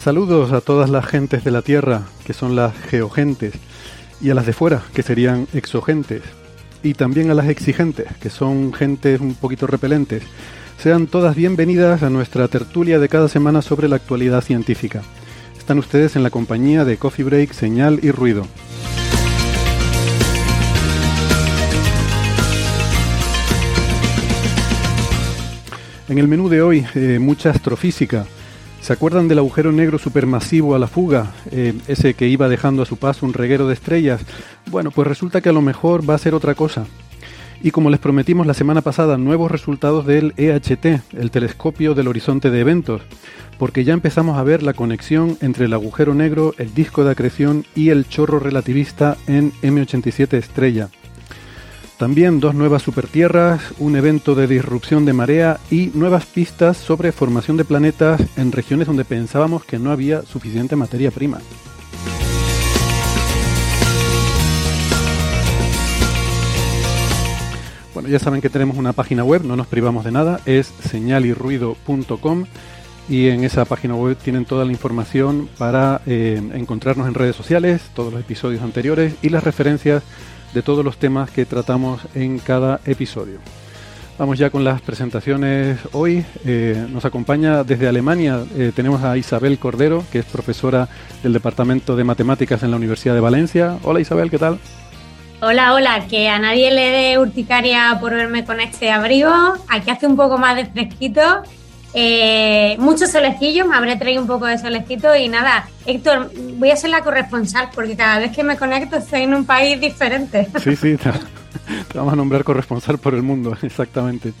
Saludos a todas las gentes de la Tierra, que son las geogentes, y a las de fuera, que serían exogentes, y también a las exigentes, que son gentes un poquito repelentes. Sean todas bienvenidas a nuestra tertulia de cada semana sobre la actualidad científica. Están ustedes en la compañía de Coffee Break, Señal y Ruido. En el menú de hoy, eh, mucha astrofísica. ¿Se acuerdan del agujero negro supermasivo a la fuga? Eh, ese que iba dejando a su paso un reguero de estrellas. Bueno, pues resulta que a lo mejor va a ser otra cosa. Y como les prometimos la semana pasada, nuevos resultados del EHT, el telescopio del horizonte de eventos, porque ya empezamos a ver la conexión entre el agujero negro, el disco de acreción y el chorro relativista en M87 estrella. También dos nuevas supertierras, un evento de disrupción de marea y nuevas pistas sobre formación de planetas en regiones donde pensábamos que no había suficiente materia prima. Bueno, ya saben que tenemos una página web, no nos privamos de nada, es señalirruido.com y en esa página web tienen toda la información para eh, encontrarnos en redes sociales, todos los episodios anteriores y las referencias de todos los temas que tratamos en cada episodio. Vamos ya con las presentaciones hoy. Eh, nos acompaña desde Alemania, eh, tenemos a Isabel Cordero, que es profesora del Departamento de Matemáticas en la Universidad de Valencia. Hola Isabel, ¿qué tal? Hola, hola, que a nadie le dé urticaria por verme con este abrigo. Aquí hace un poco más de fresquito. Eh, mucho solecillo, me habré traído un poco de solecito y nada, Héctor, voy a ser la corresponsal porque cada vez que me conecto estoy en un país diferente. Sí, sí, te, te vamos a nombrar corresponsal por el mundo, exactamente.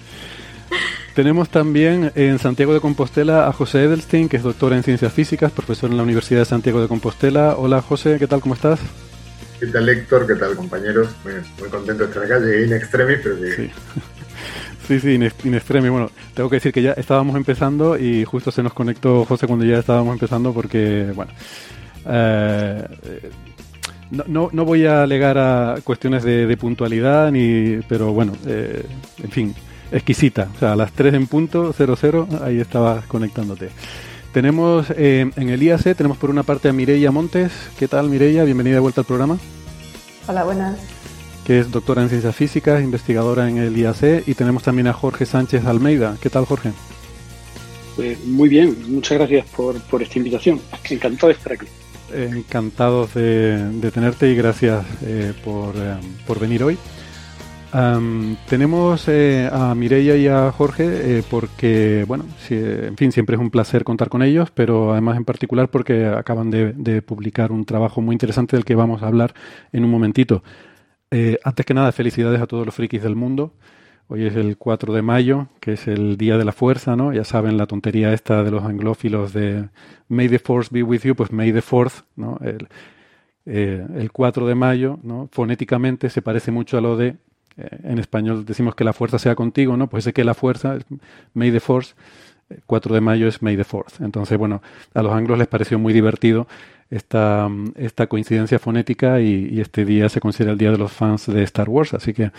Tenemos también en Santiago de Compostela a José Edelstein, que es doctor en ciencias físicas, profesor en la Universidad de Santiago de Compostela. Hola José, ¿qué tal? ¿Cómo estás? ¿Qué tal Héctor? ¿Qué tal compañeros? Muy, muy contento de estar acá. Llegué in extremis, pero llegué. Sí. Sí, sí, in, in extremis. Bueno, tengo que decir que ya estábamos empezando y justo se nos conectó José cuando ya estábamos empezando porque, bueno, eh, no, no, no voy a alegar a cuestiones de, de puntualidad, ni, pero bueno, eh, en fin, exquisita. O sea, a las 3 en punto, 00, ahí estabas conectándote. Tenemos eh, en el IAC, tenemos por una parte a Mireia Montes. ¿Qué tal, Mireia? Bienvenida de vuelta al programa Hola, buenas. Que es doctora en ciencias físicas, investigadora en el IAC, y tenemos también a Jorge Sánchez Almeida. ¿Qué tal, Jorge? Pues muy bien, muchas gracias por, por esta invitación. Encantado de estar aquí. Encantados de, de tenerte y gracias eh, por, eh, por venir hoy. Tenemos eh, a Mireia y a Jorge porque, bueno, en fin, siempre es un placer contar con ellos, pero además en particular porque acaban de, de publicar un trabajo muy interesante del que vamos a hablar en un momentito. Eh, antes que nada, felicidades a todos los frikis del mundo. Hoy es el 4 de mayo, que es el Día de la Fuerza, ¿no? Ya saben la tontería esta de los anglófilos de May the Force be with you, pues May the Fourth, ¿no? El, eh, el 4 de mayo, ¿no? Fonéticamente se parece mucho a lo de, eh, en español decimos que la fuerza sea contigo, ¿no? Pues sé que la fuerza May the Force, 4 de mayo es May the Fourth. Entonces, bueno, a los anglos les pareció muy divertido esta, esta coincidencia fonética y, este día se considera el día de los fans de Star Wars. Así que,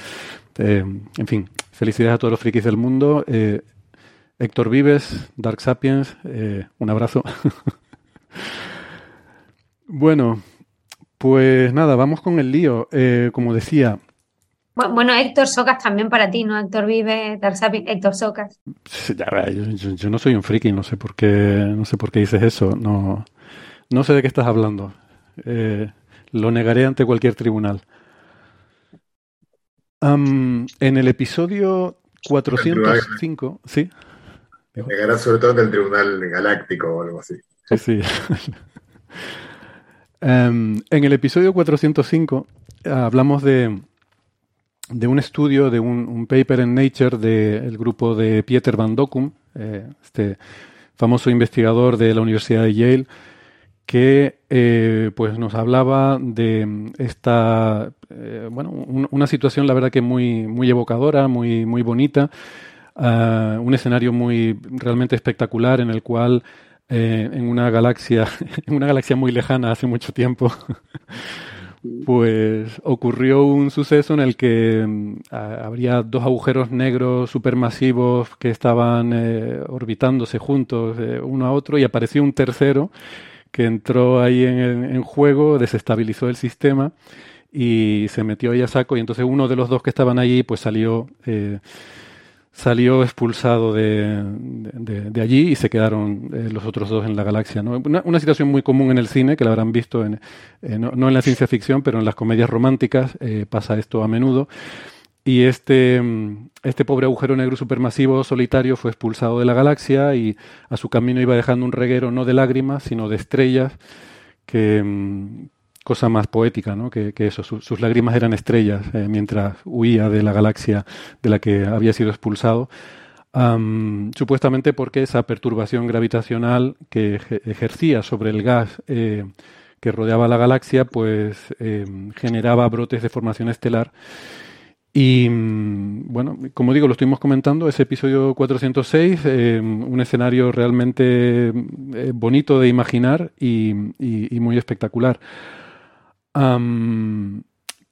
eh, en fin, felicidades a todos los frikis del mundo. Eh, Héctor Vives, Dark Sapiens, eh, un abrazo. bueno, pues nada, vamos con el lío. como decía, bueno, Héctor Socas también para ti, ¿no? Héctor Vive, Héctor Socas. yo, no soy un friki, no sé por qué, no sé por qué dices eso. No, no sé de qué estás hablando. Eh, lo negaré ante cualquier tribunal. en el episodio 405, ¿sí? Lo negará sobre todo ante el Tribunal Galáctico o algo así. Sí, sí. en el episodio 405 hablamos de, de un estudio, de un, paper en Nature del grupo de Pieter Van Dokkum, eh, este famoso investigador de la Universidad de Yale, que eh, pues nos hablaba de esta, eh, bueno, una situación la verdad que muy, muy evocadora, muy, muy bonita, ah, un escenario muy realmente espectacular en el cual en una galaxia, en una galaxia muy lejana hace mucho tiempo, pues ocurrió un suceso en el que mm, habría dos agujeros negros supermasivos que estaban eh, orbitándose juntos eh, uno a otro y apareció un tercero que entró ahí en, juego, desestabilizó el sistema y se metió ahí a saco y entonces uno de los dos que estaban allí pues salió eh, salió expulsado de, de, allí y se quedaron eh, los otros dos en la galaxia. ¿no? Una, situación muy común en el cine, que la habrán visto, en, eh, no, en la ciencia ficción, pero en las comedias románticas pasa esto a menudo. Y este, este pobre agujero negro supermasivo solitario fue expulsado de la galaxia y a su camino iba dejando un reguero no de lágrimas, sino de estrellas que, mm, cosa más poética, ¿no? que, eso, sus lágrimas eran estrellas eh, mientras huía de la galaxia de la que había sido expulsado. supuestamente porque esa perturbación gravitacional que ejercía sobre el gas eh, que rodeaba la galaxia, pues eh, generaba brotes de formación estelar. Y mm, bueno, como digo, lo estuvimos comentando, ese episodio 406, un escenario realmente bonito de imaginar y muy espectacular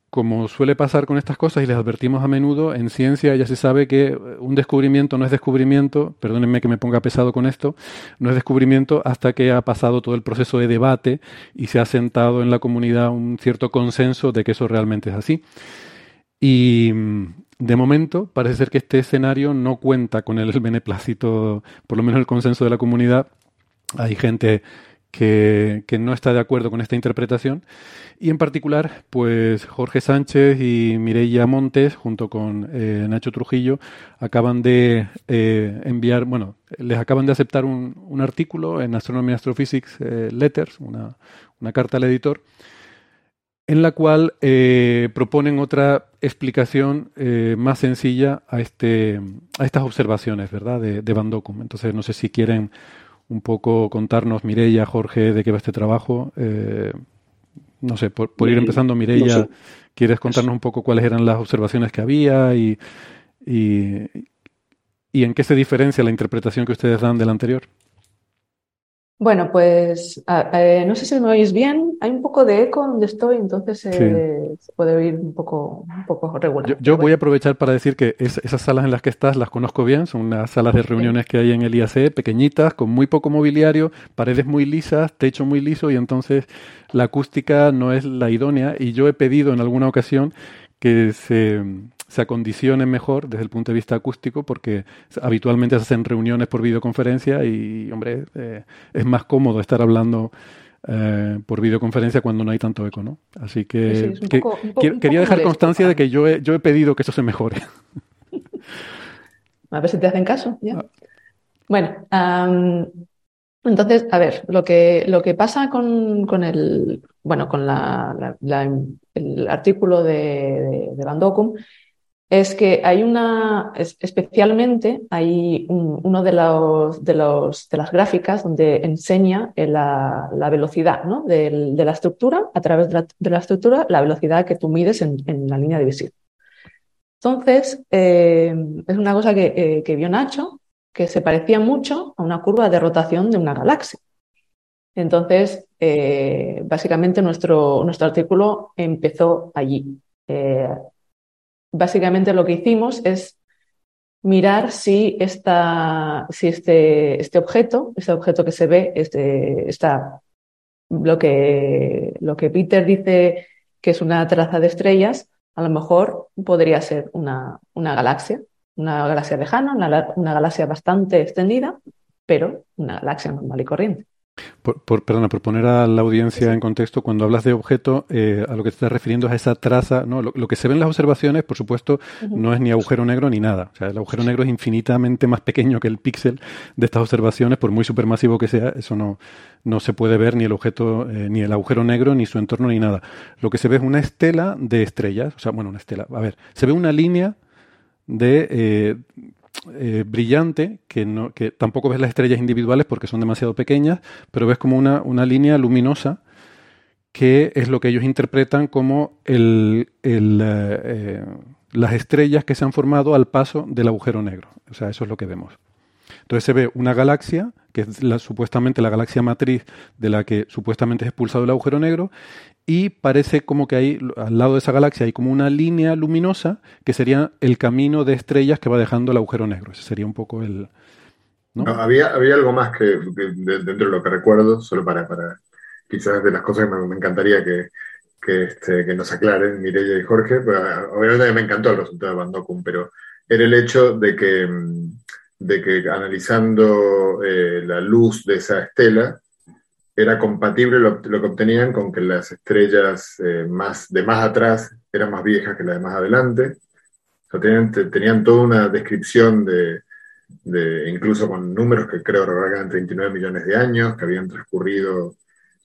como suele pasar con estas cosas y les advertimos a menudo, en ciencia ya se sabe que un descubrimiento no es descubrimiento, perdónenme que me ponga pesado con esto, no es descubrimiento hasta que ha pasado todo el proceso de debate y se ha sentado en la comunidad un cierto consenso de que eso realmente es así. Y de momento parece ser que este escenario no cuenta con el beneplácito, por lo menos el consenso de la comunidad. Hay gente que, no está de acuerdo con esta interpretación. Y en particular, pues Jorge Sánchez y Mireia Montes, junto con eh, Nacho Trujillo, acaban de eh, enviar, bueno, les acaban de aceptar un, un artículo en Astronomy Astrophysics eh, Letters, una, una, carta al editor, en la cual proponen otra explicación más sencilla a, este, a estas observaciones, ¿verdad?, de, de Van Dokum. Entonces, no sé si quieren un poco contarnos, Mireia, Jorge, de qué va este trabajo. Eh, no sé, por, ir empezando, Mireia, ¿quieres contarnos un poco cuáles eran las observaciones que había y, y, y en qué se diferencia la interpretación que ustedes dan de la anterior? Bueno, pues eh, no sé si me oís bien. Hay un poco de eco donde estoy, entonces eh, se puede oír un poco, un poco regular. Yo, voy a aprovechar para decir que esas salas en las que estás las conozco bien. Son unas salas de reuniones que hay en el IAC, pequeñitas, con muy poco mobiliario, paredes muy lisas, techo muy liso y entonces la acústica no es la idónea. Y yo he pedido en alguna ocasión que se se acondicione mejor desde el punto de vista acústico, porque habitualmente se hacen reuniones por videoconferencia y, hombre, eh, es más cómodo estar hablando eh, por videoconferencia cuando no hay tanto eco, ¿no? Así que, quería dejar constancia de que yo he, yo he pedido que eso se mejore. A ver si te hacen caso. ¿ya? Ah. Bueno, entonces, a ver, lo que, lo que pasa con, con el, bueno, con la, el artículo de, de, Van Docum es que hay una, especialmente hay uno de, los, de, los, de las gráficas donde enseña la, la velocidad ¿no? de, la estructura, a través de la, de la, estructura, la velocidad que tú mides en, en la línea de visión. Entonces, eh, es una cosa que, eh, que, vio Nacho, que se parecía mucho a una curva de rotación de una galaxia. Entonces, eh, básicamente nuestro, nuestro artículo empezó allí. Eh, básicamente lo que hicimos es mirar si, esta, si este, este objeto, este objeto que se ve, este, está, lo, que, lo que Peter dice que es una traza de estrellas, a lo mejor podría ser una, una galaxia, una galaxia lejana, una galaxia bastante extendida, pero una galaxia normal y corriente. Por, por, perdona, por poner a la audiencia en contexto, cuando hablas de objeto, eh, a lo que te estás refiriendo es a esa traza, ¿no? Lo, que se ve en las observaciones, por supuesto, no es ni agujero negro ni nada. O sea, el agujero negro es infinitamente más pequeño que el píxel de estas observaciones, por muy supermasivo que sea, eso no, no se puede ver ni el objeto, eh, ni el agujero negro, ni su entorno, ni nada. Lo que se ve es una estela de estrellas, o sea, bueno, una estela, a ver, se ve una línea de eh, eh, brillante, que, no, que tampoco ves las estrellas individuales porque son demasiado pequeñas, pero ves como una, una línea luminosa que es lo que ellos interpretan como el, el, eh, eh, las estrellas que se han formado al paso del agujero negro. O sea, eso es lo que vemos. Entonces se ve una galaxia, que es la, supuestamente la galaxia matriz de la que supuestamente es expulsado el agujero negro, y parece como que hay, al lado de esa galaxia hay como una línea luminosa que sería el camino de estrellas que va dejando el agujero negro. Ese sería un poco el... había, había algo más que, dentro de lo que recuerdo, solo para, para quizás de las cosas que me, encantaría que, que, este, que, nos aclaren Mireia y Jorge. Obviamente me encantó el resultado de Bandocum, pero era el hecho de que, de que analizando eh, la luz de esa estela, era compatible lo, que obtenían con que las estrellas eh, más, de más atrás eran más viejas que las de más adelante. tenían, tenían, toda una descripción de, incluso con números que creo eran 39 millones de años que habían transcurrido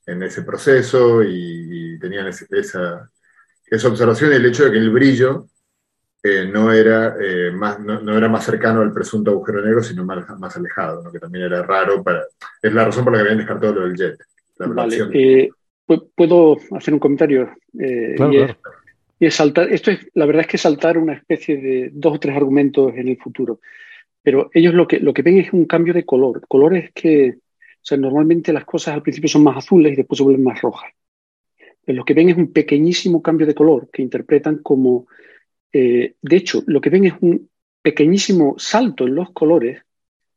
en ese proceso y, tenían esa, esa observación y el hecho de que el brillo eh, no, era, eh, más, no, era más cercano al presunto agujero negro, sino más, más alejado, que también era raro. Para, es la razón por la que habían descartado lo del jet. vale, eh, ¿puedo hacer un comentario? Claro, y, es, saltar, esto es, la verdad es que saltar una especie de dos o tres argumentos en el futuro. Pero ellos lo que, lo que ven es un cambio de color. Color es que, o sea, normalmente las cosas al principio son más azules y después se vuelven más rojas. lo que ven es un pequeñísimo cambio de color que interpretan como eh, de hecho, lo que ven es un pequeñísimo salto en los colores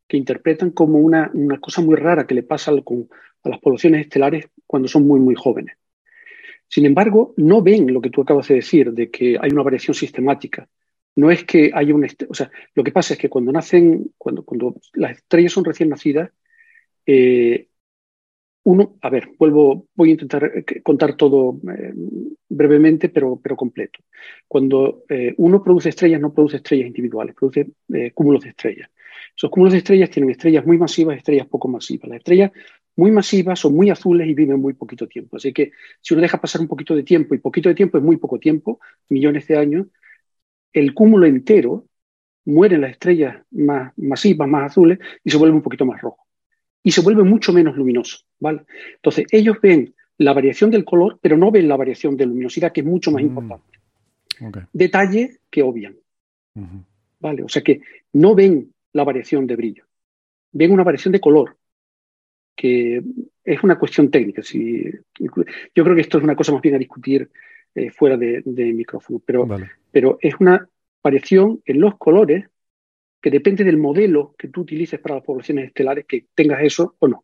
que interpretan como una, cosa muy rara que le pasa a las poblaciones estelares cuando son muy, muy jóvenes. Sin embargo, no ven lo que tú acabas de decir, de que hay una variación sistemática. No es que haya un... O sea, lo que pasa es que cuando nacen, cuando, cuando las estrellas son recién nacidas, eh, uno, a ver, vuelvo, voy a intentar eh, contar todo eh, brevemente, pero, pero completo. Cuando eh, uno produce estrellas, no produce estrellas individuales, produce cúmulos de estrellas. Esos cúmulos de estrellas tienen estrellas muy masivas estrellas poco masivas. Las estrellas muy masivas son muy azules y viven muy poquito tiempo. Así que si uno deja pasar un poquito de tiempo, y poquito de tiempo es muy poco tiempo, millones de años, el cúmulo entero muere en las estrellas más masivas, más azules, y se vuelve un poquito más rojo y se vuelve mucho menos luminoso, ¿vale? Entonces, ellos ven la variación del color, pero no ven la variación de luminosidad, que es mucho más mm. importante. Detalle que obvian, ¿vale? O sea que no ven la variación de brillo, ven una variación de color, que es una cuestión técnica. Si, yo creo que esto es una cosa más bien a discutir eh, fuera de, micrófono, pero, pero es una variación en los colores que depende del modelo que tú utilices para las poblaciones estelares, que tengas eso o no.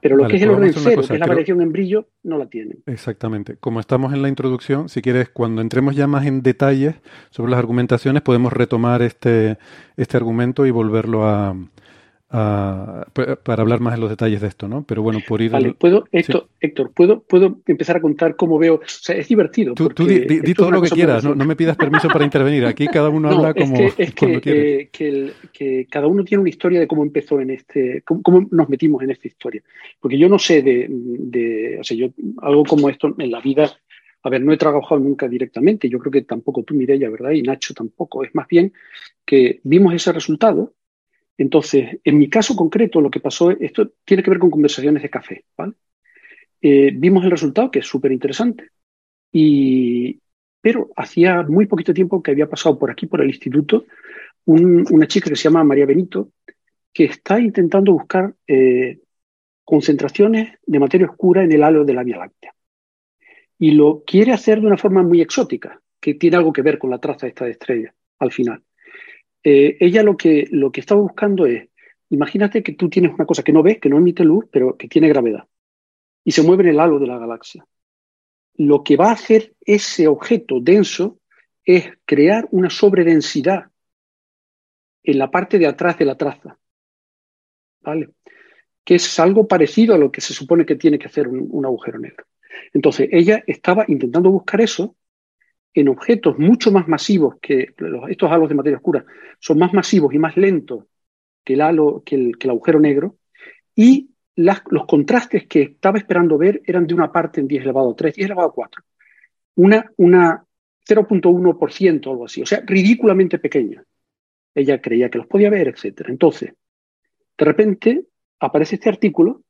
Pero lo que es el orden cero, que es la variación en brillo, no la tienen. Exactamente. Como estamos en la introducción, si quieres, cuando entremos ya más en detalles sobre las argumentaciones, podemos retomar este, este argumento y volverlo a, para hablar más en los detalles de esto, ¿no? Pero bueno, por ir... Vale, ¿puedo, Héctor, Héctor ¿puedo, ¿puedo empezar a contar cómo veo? O sea, es divertido. Tú, di, todo lo que quieras, no, me pidas permiso para intervenir. Aquí cada uno habla como es que, eh, que, cada uno tiene una historia de cómo empezó en este... Cómo, nos metimos en esta historia. Porque yo no sé de, de... O sea, yo algo como esto en la vida... A ver, no he trabajado nunca directamente, yo creo que tampoco tú, Mireia, ¿verdad? Y Nacho tampoco. Es más bien que vimos ese resultado entonces, en mi caso concreto, lo que pasó, esto tiene que ver con conversaciones de café. Eh, vimos el resultado, que es súper interesante, y, pero hacía muy poquito tiempo que había pasado por aquí, por el instituto, una chica que se llama María Benito, que está intentando buscar eh, concentraciones de materia oscura en el halo de la Vía Láctea. Y lo quiere hacer de una forma muy exótica, que tiene algo que ver con la traza de esta estrella al final. Eh, ella lo que, lo que estaba buscando es, imagínate que tú tienes una cosa que no ves, que no emite luz, pero que tiene gravedad, y se mueve en el halo de la galaxia. Lo que va a hacer ese objeto denso es crear una sobredensidad en la parte de atrás de la traza. ¿Vale? Que es algo parecido a lo que se supone que tiene que hacer un agujero negro. Entonces, ella estaba intentando buscar eso en objetos mucho más masivos que estos halos de materia oscura, son más masivos y más lentos que el halo, que el, agujero negro, y los contrastes que estaba esperando ver eran de una parte en 10 elevado a 3, 10 elevado a 4. Una, una 0.1% o algo así, o sea, ridículamente pequeña. Ella creía que los podía ver, etc. Entonces, de repente aparece este artículo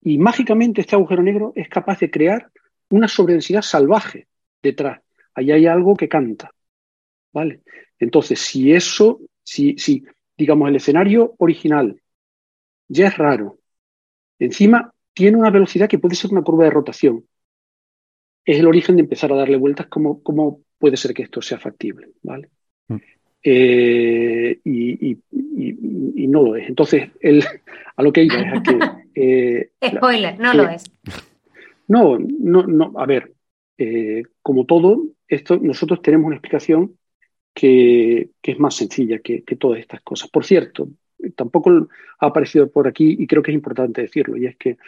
y mágicamente este agujero negro es capaz de crear una sobredensidad salvaje detrás. Ahí hay algo que canta. ¿Vale? Entonces, si eso, si, si digamos el escenario original ya es raro, encima tiene una velocidad que puede ser una curva de rotación, es el origen de empezar a darle vueltas cómo, cómo puede ser que esto sea factible. ¿vale? Mm. Eh, y, no lo es. Entonces, el, a lo que iba es a que... Eh, Spoiler, no lo es. No, no, no. A ver, eh, como todo, nosotros tenemos una explicación que, es más sencilla que, todas estas cosas. Por cierto, tampoco ha aparecido por aquí y creo que es importante decirlo, y es que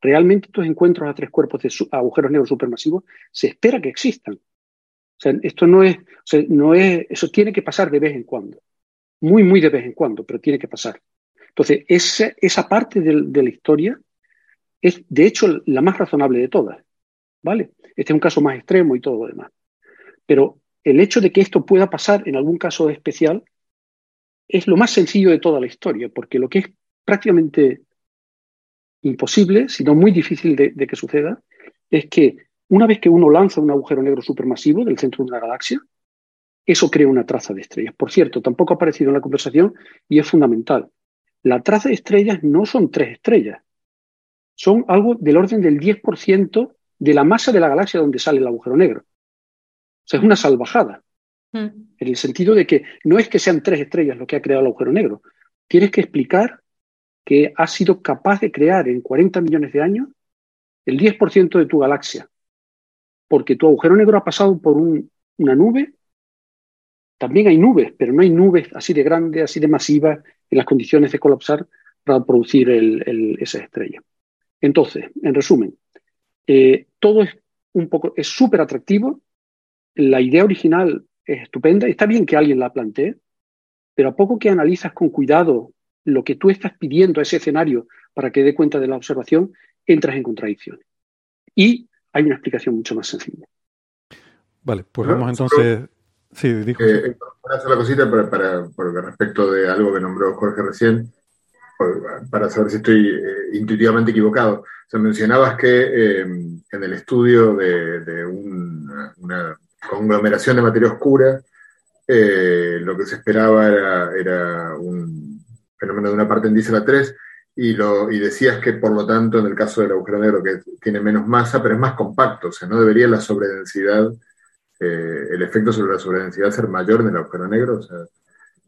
realmente estos encuentros a tres cuerpos de agujeros negros supermasivos se espera que existan. O sea, esto no es, no es, eso tiene que pasar de vez en cuando. Muy, muy de vez en cuando, pero tiene que pasar. Entonces, esa, parte de, la historia es, de hecho, la más razonable de todas. ¿Vale? Este es un caso más extremo y todo lo demás. Pero el hecho de que esto pueda pasar en algún caso especial es lo más sencillo de toda la historia, porque lo que es prácticamente imposible, sino muy difícil de, de que suceda, es que una vez que uno lanza un agujero negro supermasivo del centro de una galaxia, eso crea una traza de estrellas. Por cierto, tampoco ha aparecido en la conversación y es fundamental. La traza de estrellas no son tres estrellas, son algo del orden del 10% de la masa de la galaxia donde sale el agujero negro. O sea, es una salvajada. Mm. En el sentido de que no es que sean tres estrellas lo que ha creado el agujero negro. Tienes que explicar que ha sido capaz de crear en 40 millones de años el 10% de tu galaxia. Porque tu agujero negro ha pasado por una nube. También hay nubes, pero no hay nubes así de grandes, así de masivas, en las condiciones de colapsar para producir esa estrella. Entonces, en resumen, eh, todo es un poco, es súper atractivo. La idea original es estupenda. Está bien que alguien la plantee, pero a poco que analizas con cuidado lo que tú estás pidiendo a ese escenario para que dé cuenta de la observación, entras en contradicción. Y hay una explicación mucho más sencilla. Vale, pues vamos entonces. Sí, dijo. Eh, hacer la cosita para, para, respecto de algo que nombró Jorge recién para saber si estoy eh, intuitivamente equivocado. O sea, mencionabas que eh, en el estudio de, una conglomeración de materia oscura, eh, lo que se esperaba era, un fenómeno de una parte en a 3, y, lo, y decías que por lo tanto en el caso del agujero negro que tiene menos masa, pero es más compacto, o sea, no debería la sobredensidad, el efecto sobre la sobredensidad ser mayor en el agujero negro, o sea,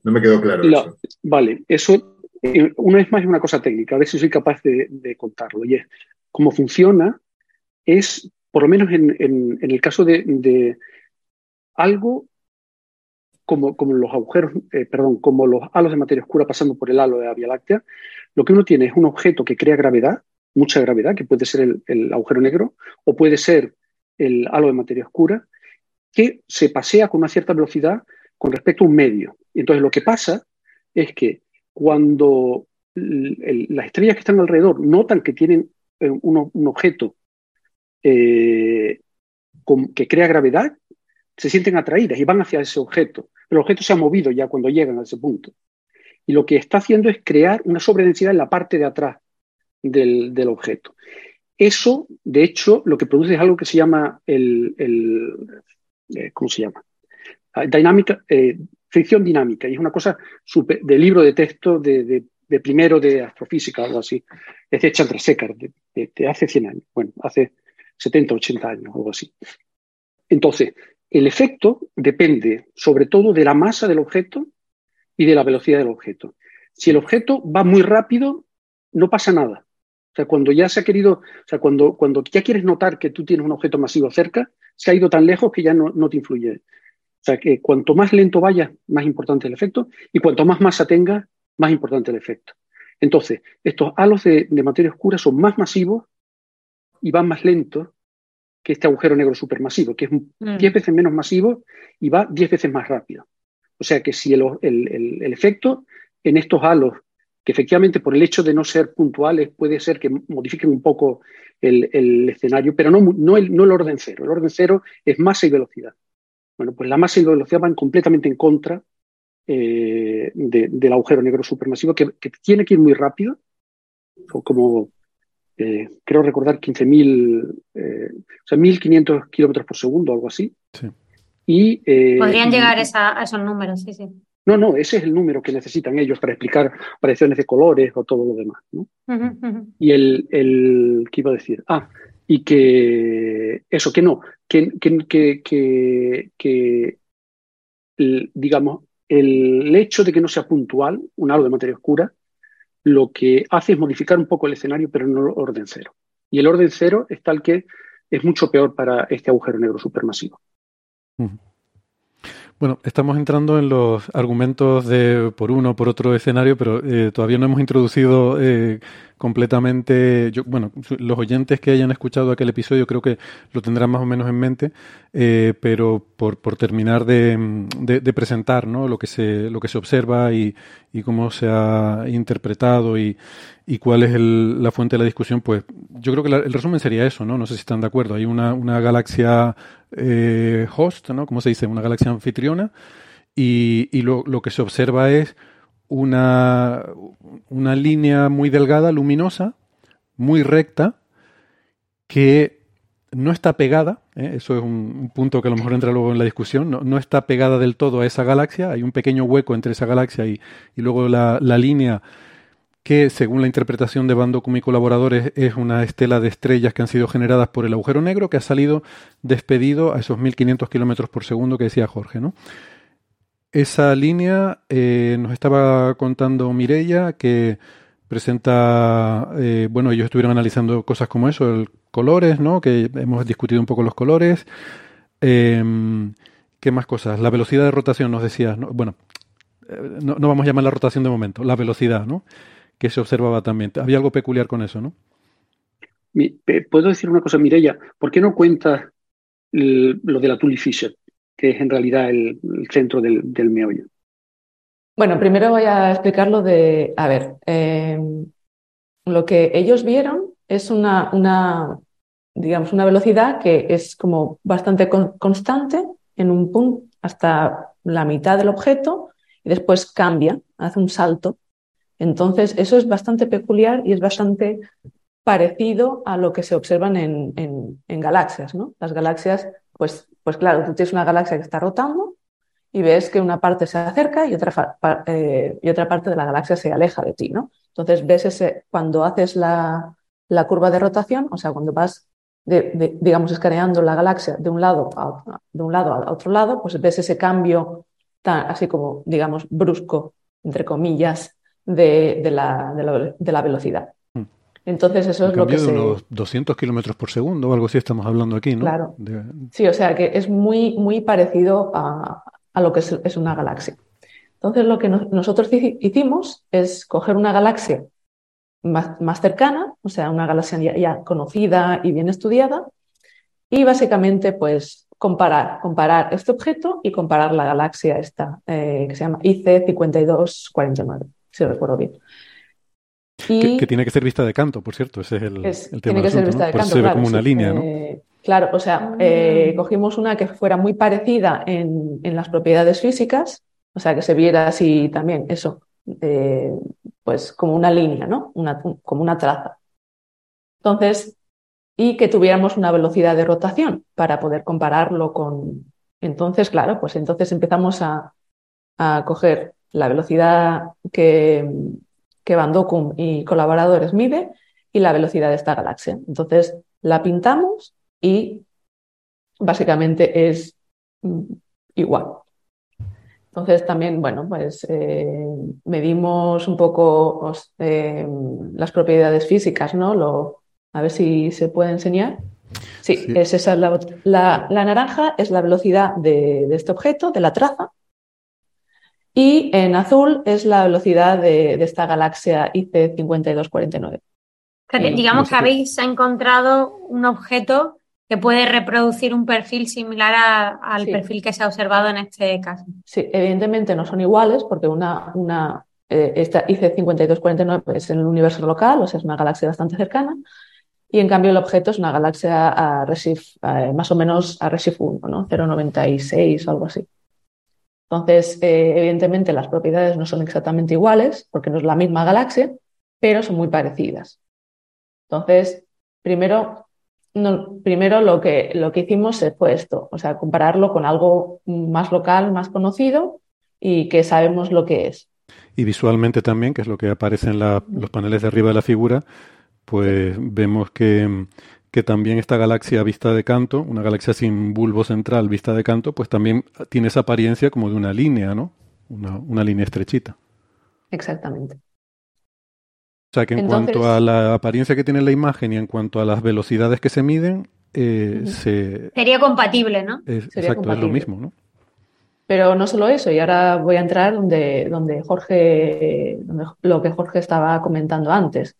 no me quedó claro. eso. Vale, eso eh, una vez más es una cosa técnica, a ver si soy capaz de, contarlo. Y es, cómo funciona es, por lo menos en, el caso de, algo como, como, los agujeros, eh, perdón, como los halos de materia oscura pasando por el halo de la Vía Láctea, lo que uno tiene es un objeto que crea gravedad, mucha gravedad, que puede ser el, agujero negro o puede ser el halo de materia oscura, que se pasea con una cierta velocidad con respecto a un medio. Entonces lo que pasa es que cuando las estrellas que están alrededor notan que tienen eh, un, objeto eh, que crea gravedad, se sienten atraídas y van hacia ese objeto. el objeto se ha movido ya cuando llegan a ese punto. Y lo que está haciendo es crear una sobredensidad en la parte de atrás del, objeto. Eso, de hecho, lo que produce es algo que se llama el, eh, ¿cómo se llama? Ah, dinámica, fricción dinámica, y es una cosa super, de libro de texto de, de primero de astrofísica algo así. Es de Chandra de, de, hace 100 años, bueno, hace 70, 80 años, algo así. Entonces, el efecto depende sobre todo de la masa del objeto y de la velocidad del objeto. Si el objeto va muy rápido, no pasa nada. O sea, cuando ya se ha querido, o sea, cuando, cuando ya quieres notar que tú tienes un objeto masivo cerca, se ha ido tan lejos que ya no, no te influye. O sea, que cuanto más lento vaya, más importante el efecto, y cuanto más masa tenga, más importante el efecto. Entonces, estos halos de, materia oscura son más masivos y van más lentos que este agujero negro supermasivo, que es 10 mm. veces menos masivo y va 10 veces más rápido. O sea que si el, el, efecto en estos halos, que efectivamente por el hecho de no ser puntuales puede ser que modifiquen un poco el, escenario, pero no, no, el, no el orden cero. El orden cero es masa y velocidad. Bueno, pues la masa y la velocidad van completamente en contra eh, del agujero negro supermasivo que, tiene que ir muy rápido, como eh, creo recordar 15.000, eh, o sea, 1.500 kilómetros por segundo, algo así. Y, Podrían llegar a esos números, sí, sí. No, no, ese es el número que necesitan ellos para explicar variaciones de colores o todo lo demás. Y el, el, ¿qué iba a decir? Ah, y que eso, que no, que, que, que, que digamos, el hecho de que no sea puntual, un halo de materia oscura, lo que hace es modificar un poco el escenario, pero no el orden cero. Y el orden cero es tal que es mucho peor para este agujero negro supermasivo. Bueno, estamos entrando en los argumentos de por uno por otro escenario, pero eh, todavía no hemos introducido eh, completamente. Yo, bueno, los oyentes que hayan escuchado aquel episodio creo que lo tendrán más o menos en mente, eh, pero por, por terminar de, de, presentar ¿no? lo, que se, lo que se observa y, y cómo se ha interpretado y, y cuál es el, la fuente de la discusión, pues yo creo que el resumen sería eso, ¿no? No sé si están de acuerdo. Hay una, una galaxia eh, host, ¿no? Como se dice? Una galaxia anfitriona. Y, y lo, lo, que se observa es una, una línea muy delgada, luminosa, muy recta, que no está pegada, ¿eh? eso es un, punto que a lo mejor entra luego en la discusión, no, no, está pegada del todo a esa galaxia, hay un pequeño hueco entre esa galaxia y, y luego la, la, línea que según la interpretación de Bando y colaboradores es una estela de estrellas que han sido generadas por el agujero negro que ha salido despedido a esos 1500 kilómetros por segundo que decía Jorge. ¿no? Esa línea eh, nos estaba contando Mirella que presenta, eh, bueno, ellos estuvieron analizando cosas como eso, el colores, ¿no? que hemos discutido un poco los colores. Em, ¿Qué más cosas? La velocidad de rotación, nos decías. Bueno, eh, no, no, vamos a llamar la rotación de momento, la velocidad, ¿no? que se observaba también. Había algo peculiar con eso, ¿no? Puedo decir una cosa, Mireya, ¿por qué no cuentas lo de la Tully Fisher, que es en realidad el, centro del, meollo? Bueno, primero voy a explicar lo de, a ver, eh, lo que ellos vieron es una, digamos, una velocidad que es como bastante constante en un punto hasta la mitad del objeto y después cambia, hace un salto entonces, eso es bastante peculiar y es bastante parecido a lo que se observan en, en, galaxias, ¿no? Las galaxias, pues, pues claro, tú tienes una galaxia que está rotando y ves que una parte se acerca y otra, eh, y otra parte de la galaxia se aleja de ti, ¿no? Entonces ves ese, cuando haces la, la curva de rotación, o sea, cuando vas, de, digamos, escaneando la galaxia de un lado a, de un lado otro lado, pues ves ese cambio tan, así como, digamos, brusco, entre comillas, de, la, de, la, velocidad. Entonces, eso es lo que de unos 200 kilómetros por segundo o algo así estamos hablando aquí, ¿no? Claro. Sí, o sea que es muy, muy parecido a, a lo que es, una galaxia. Entonces, lo que nosotros hicimos es coger una galaxia más, más cercana, o sea, una galaxia ya, conocida y bien estudiada, y básicamente, pues, comparar, comparar este objeto y comparar la galaxia esta, eh, que se llama IC 5249 si recuerdo bien. Que, tiene que ser vista de canto, por cierto, ese es el, tema. Tiene que ser vista de canto. se ve como una línea, ¿no? Eh, claro, o sea, eh, cogimos una que fuera muy parecida en, las propiedades físicas, o sea, que se viera así también, eso, eh, pues como una línea, ¿no? Una, como una traza. Entonces, y que tuviéramos una velocidad de rotación para poder compararlo con. Entonces, claro, pues entonces empezamos a, a coger la velocidad que, que Van y colaboradores mide y la velocidad de esta galaxia. Entonces la pintamos y básicamente es mm, igual. Entonces también, bueno, pues eh, medimos un poco eh, las propiedades físicas, ¿no? Lo, a ver si se puede enseñar. Sí, es esa la, la, naranja es la velocidad de, este objeto, de la traza, y en azul es la velocidad de, esta galaxia IC 5249. digamos que habéis encontrado un objeto que puede reproducir un perfil similar al perfil que se ha observado en este caso. Sí, evidentemente no son iguales porque una, una eh, esta IC 5249 es en el universo local, o sea, es una galaxia bastante cercana, y en cambio el objeto es una galaxia a Resif, más o menos a Resif 1, ¿no? 0,96 o algo así. Entonces, eh, evidentemente las propiedades no son exactamente iguales porque no es la misma galaxia, pero son muy parecidas. Entonces, primero, primero lo, que, lo que hicimos fue esto, o sea, compararlo con algo más local, más conocido y que sabemos lo que es. Y visualmente también, que es lo que aparece en los paneles de arriba de la figura, pues vemos que, que también esta galaxia vista de canto, una galaxia sin bulbo central vista de canto, pues también tiene esa apariencia como de una línea, ¿no? Una, línea estrechita. Exactamente. O sea que en cuanto a la apariencia que tiene la imagen y en cuanto a las velocidades que se miden, eh, se... Sería compatible, ¿no? exacto, es lo mismo, ¿no? Pero no solo eso, y ahora voy a entrar donde, donde Jorge, donde, lo que Jorge estaba comentando antes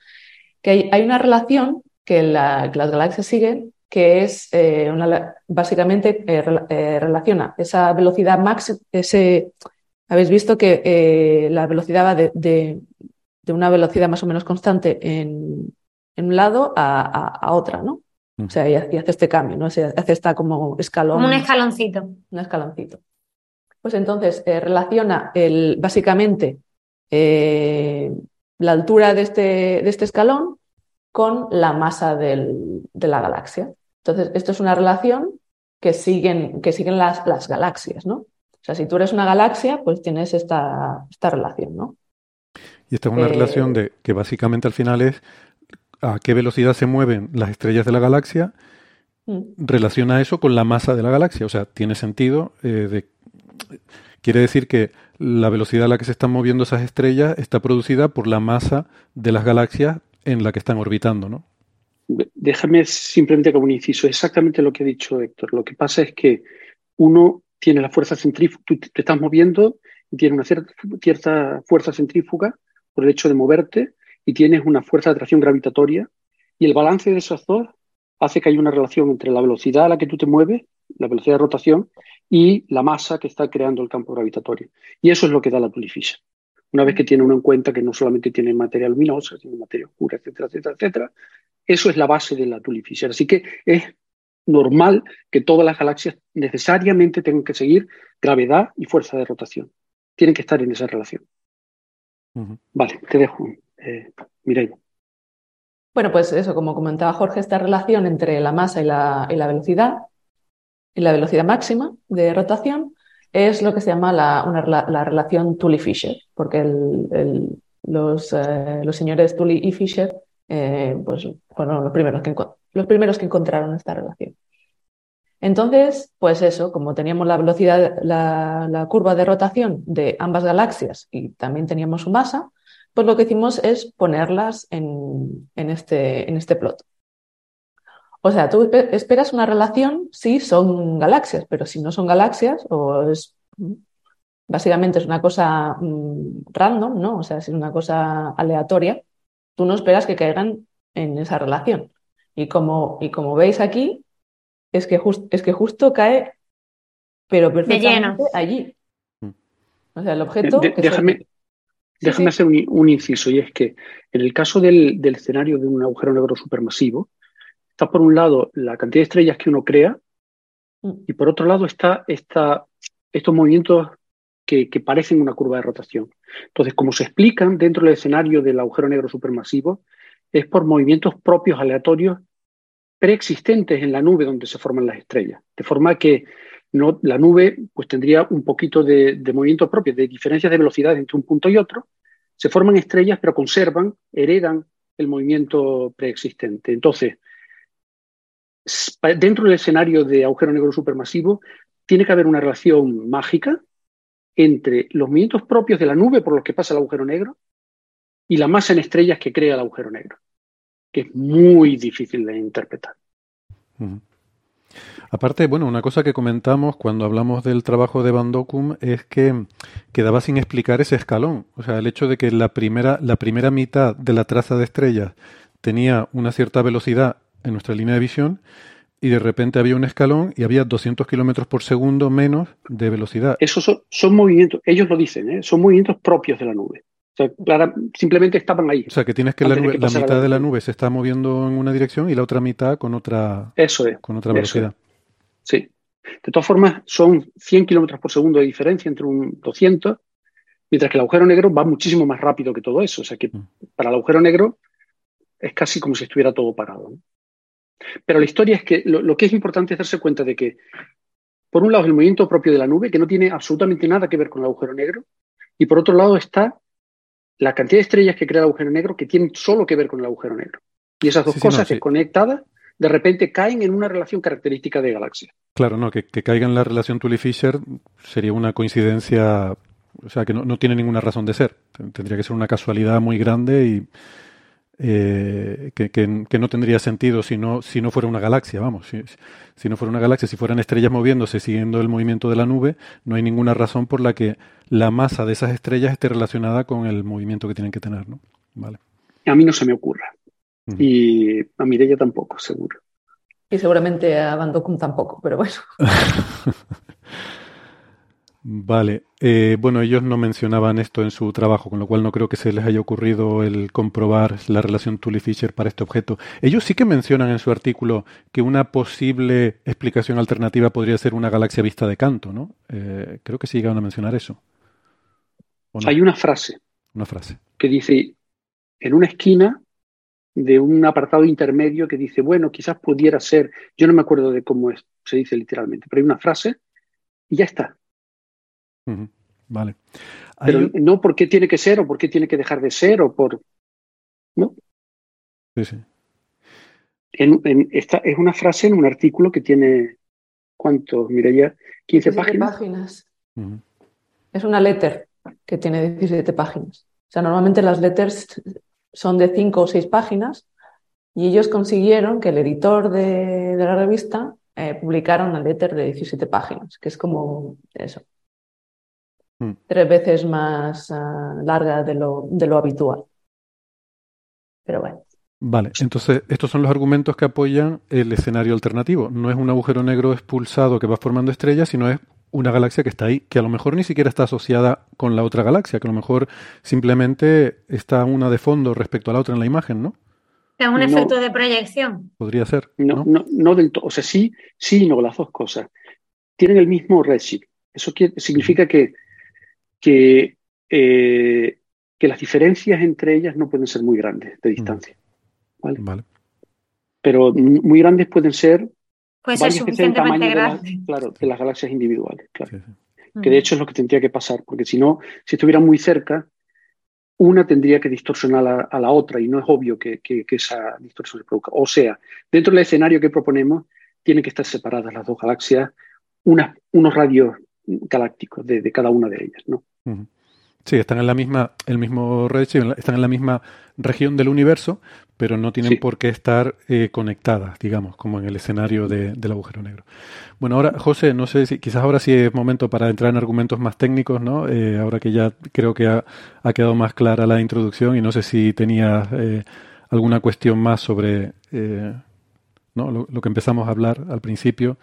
que hay, una relación que, las galaxias siguen que es eh, básicamente eh, eh, relaciona esa velocidad máxima, ese, habéis visto que la velocidad va de, una velocidad más o menos constante en, un lado a, otra, ¿no? O sea, y, hace este cambio, ¿no? Se hace esta como escalón. un escaloncito. Un escaloncito. Pues entonces relaciona el, básicamente la altura de este, de este escalón con la masa del, de la galaxia. Entonces, esto es una relación que siguen, que siguen las, las, galaxias, ¿no? O sea, si tú eres una galaxia, pues tienes esta, esta relación, ¿no? Y esta es una eh, relación de que básicamente al final es a qué velocidad se mueven las estrellas de la galaxia, mm. relaciona eso con la masa de la galaxia. O sea, tiene sentido eh, de, quiere decir que la velocidad a la que se están moviendo esas estrellas está producida por la masa de las galaxias en la que están orbitando, ¿no? Déjame simplemente como un inciso, exactamente lo que ha dicho Héctor. Lo que pasa es que uno tiene la fuerza centrífuga, te estás moviendo y tienes una cierta, fuerza centrífuga por el hecho de moverte y tienes una fuerza de atracción gravitatoria y el balance de esas dos hace que haya una relación entre la velocidad a la que tú te mueves, la velocidad de rotación, y la masa que está creando el campo gravitatorio. Y eso es lo que da la Tully Una vez que tiene uno en cuenta que no solamente tiene materia luminosa, sino materia oscura, etcétera, etcétera, etcétera, eso es la base de la Tully Así que es normal que todas las galaxias necesariamente tengan que seguir gravedad y fuerza de rotación. Tienen que estar en esa relación. Vale, te dejo. Eh, Bueno, pues eso, como comentaba Jorge, esta relación entre la masa y la, y la velocidad y la velocidad máxima de rotación es lo que se llama la, la relación Tully-Fisher, porque los, eh, los, señores Tully y Fisher eh, pues, fueron los primeros, que, los primeros que encontraron esta relación. Entonces, pues eso, como teníamos la velocidad, la, la, curva de rotación de ambas galaxias y también teníamos su masa, pues lo que hicimos es ponerlas en, en, este, en este plot. O sea, tú esperas una relación si son galaxias, pero si no son galaxias, o es básicamente es una cosa mm, random, ¿no? O sea, si es una cosa aleatoria, tú no esperas que caigan en esa relación. Y como, y como veis aquí, es que, es que justo cae, pero perfectamente allí. O sea, el objeto. déjame, déjame hacer un, inciso, y es que en el caso del, del escenario de un agujero negro supermasivo, Está por un lado la cantidad de estrellas que uno crea mm. y por otro lado está estos movimientos que, parecen una curva de rotación. Entonces, como se explican dentro del escenario del agujero negro supermasivo, es por movimientos propios aleatorios preexistentes en la nube donde se forman las estrellas. De forma que no, la nube pues, tendría un poquito de, de movimiento propio, de diferencias de velocidad entre un punto y otro, se forman estrellas, pero conservan, heredan el movimiento preexistente. Entonces, dentro del escenario de agujero negro supermasivo, tiene que haber una relación mágica entre los movimientos propios de la nube por los que pasa el agujero negro y la masa en estrellas que crea el agujero negro, que es muy difícil de interpretar. Aparte, bueno, una cosa que comentamos cuando hablamos del trabajo de Van Docum es que quedaba sin explicar ese escalón. O sea, el hecho de que la primera, la primera mitad de la traza de estrellas tenía una cierta velocidad en nuestra línea de visión y de repente había un escalón y había 200 kilómetros por segundo menos de velocidad. Esos son, movimientos, ellos lo dicen, ¿eh? son movimientos propios de la nube. O sea, simplemente estaban ahí. O sea, que tienes que, la, mitad de la nube se está moviendo en una dirección y la otra mitad con otra, eso es, con otra velocidad. Sí. De todas formas, son 100 kilómetros por segundo de diferencia entre un 200, mientras que el agujero negro va muchísimo más rápido que todo eso. O sea que mm. para el agujero negro es casi como si estuviera todo parado. Pero la historia es que lo, que es importante es darse cuenta de que, por un lado, es el movimiento propio de la nube, que no tiene absolutamente nada que ver con el agujero negro, y por otro lado está la cantidad de estrellas que crea el agujero negro que tienen solo que ver con el agujero negro. Y esas dos cosas desconectadas de repente caen en una relación característica de galaxia. Claro, no, que, caiga en la relación Tully-Fisher sería una coincidencia, o sea, que no, tiene ninguna razón de ser. Tendría que ser una casualidad muy grande y eh, que, no tendría sentido si no, si no fuera una galaxia, vamos. Si, si no fuera una galaxia, si fueran estrellas moviéndose siguiendo el movimiento de la nube, no hay ninguna razón por la que la masa de esas estrellas esté relacionada con el movimiento que tienen que tener, ¿no? Vale. A mí no se me ocurra. Y a Mireia tampoco, seguro. Y seguramente a Van tampoco, pero bueno. vale. Eh, bueno, ellos no mencionaban esto en su trabajo, con lo cual no creo que se les haya ocurrido el comprobar la relación Tully-Fisher para este objeto. Ellos sí que mencionan en su artículo que una posible explicación alternativa podría ser una galaxia vista de canto, ¿no? Eh, creo que sí llegaron a mencionar eso. Hay una frase. Una frase. Que dice, en una esquina de un apartado intermedio que dice, bueno, quizás pudiera ser, yo no me acuerdo de cómo es, se dice literalmente, pero hay una frase y ya está. Vale. Pero no por qué tiene que ser o por qué tiene que dejar de ser o por... ¿No? Sí, sí. En, esta, es una frase en un artículo que tiene, ¿cuántos? Mira ya, 15 páginas. páginas. Es una letter que tiene 17 páginas. O sea, normalmente las letters son de cinco o seis páginas y ellos consiguieron que el editor de, la revista eh, publicara una letter de 17 páginas, que es como eso. Hmm. Tres veces más ah, larga de lo, de lo habitual. Pero bueno. Vale, entonces estos son los argumentos que apoyan el escenario alternativo. No es un agujero negro expulsado que va formando estrellas, sino es una galaxia que está ahí, que a lo mejor ni siquiera está asociada con la otra galaxia, que a lo mejor simplemente está una de fondo respecto a la otra en la imagen, ¿no? Es un efecto de proyección. Podría ser. No, no, no, del todo. O sea, sí, sí no, las dos cosas. Tienen el mismo redshift. Eso significa que, que, eh, que las diferencias entre ellas no pueden ser muy grandes de distancia. ¿vale? vale. Pero muy grandes pueden ser Puede ser suficientemente grande. claro, de las galaxias individuales, claro. Que de hecho es lo que tendría que pasar, porque si no, si estuvieran muy cerca, una tendría que distorsionar a, la otra y no es obvio que, esa distorsión se produzca. O sea, dentro del escenario que proponemos, tienen que estar separadas las dos galaxias, unos radios galácticos de, cada una de ellas, ¿no? Sí, están en la misma, el mismo están en la misma región del universo, pero no tienen por qué estar eh, conectadas, digamos, como en el escenario del agujero negro. Bueno, ahora, José, no sé si quizás ahora sí es momento para entrar en argumentos más técnicos, ¿no? Eh, ahora que ya creo que ha, quedado más clara la introducción y no sé si tenía eh, alguna cuestión más sobre ¿no? Lo, que empezamos a hablar al principio.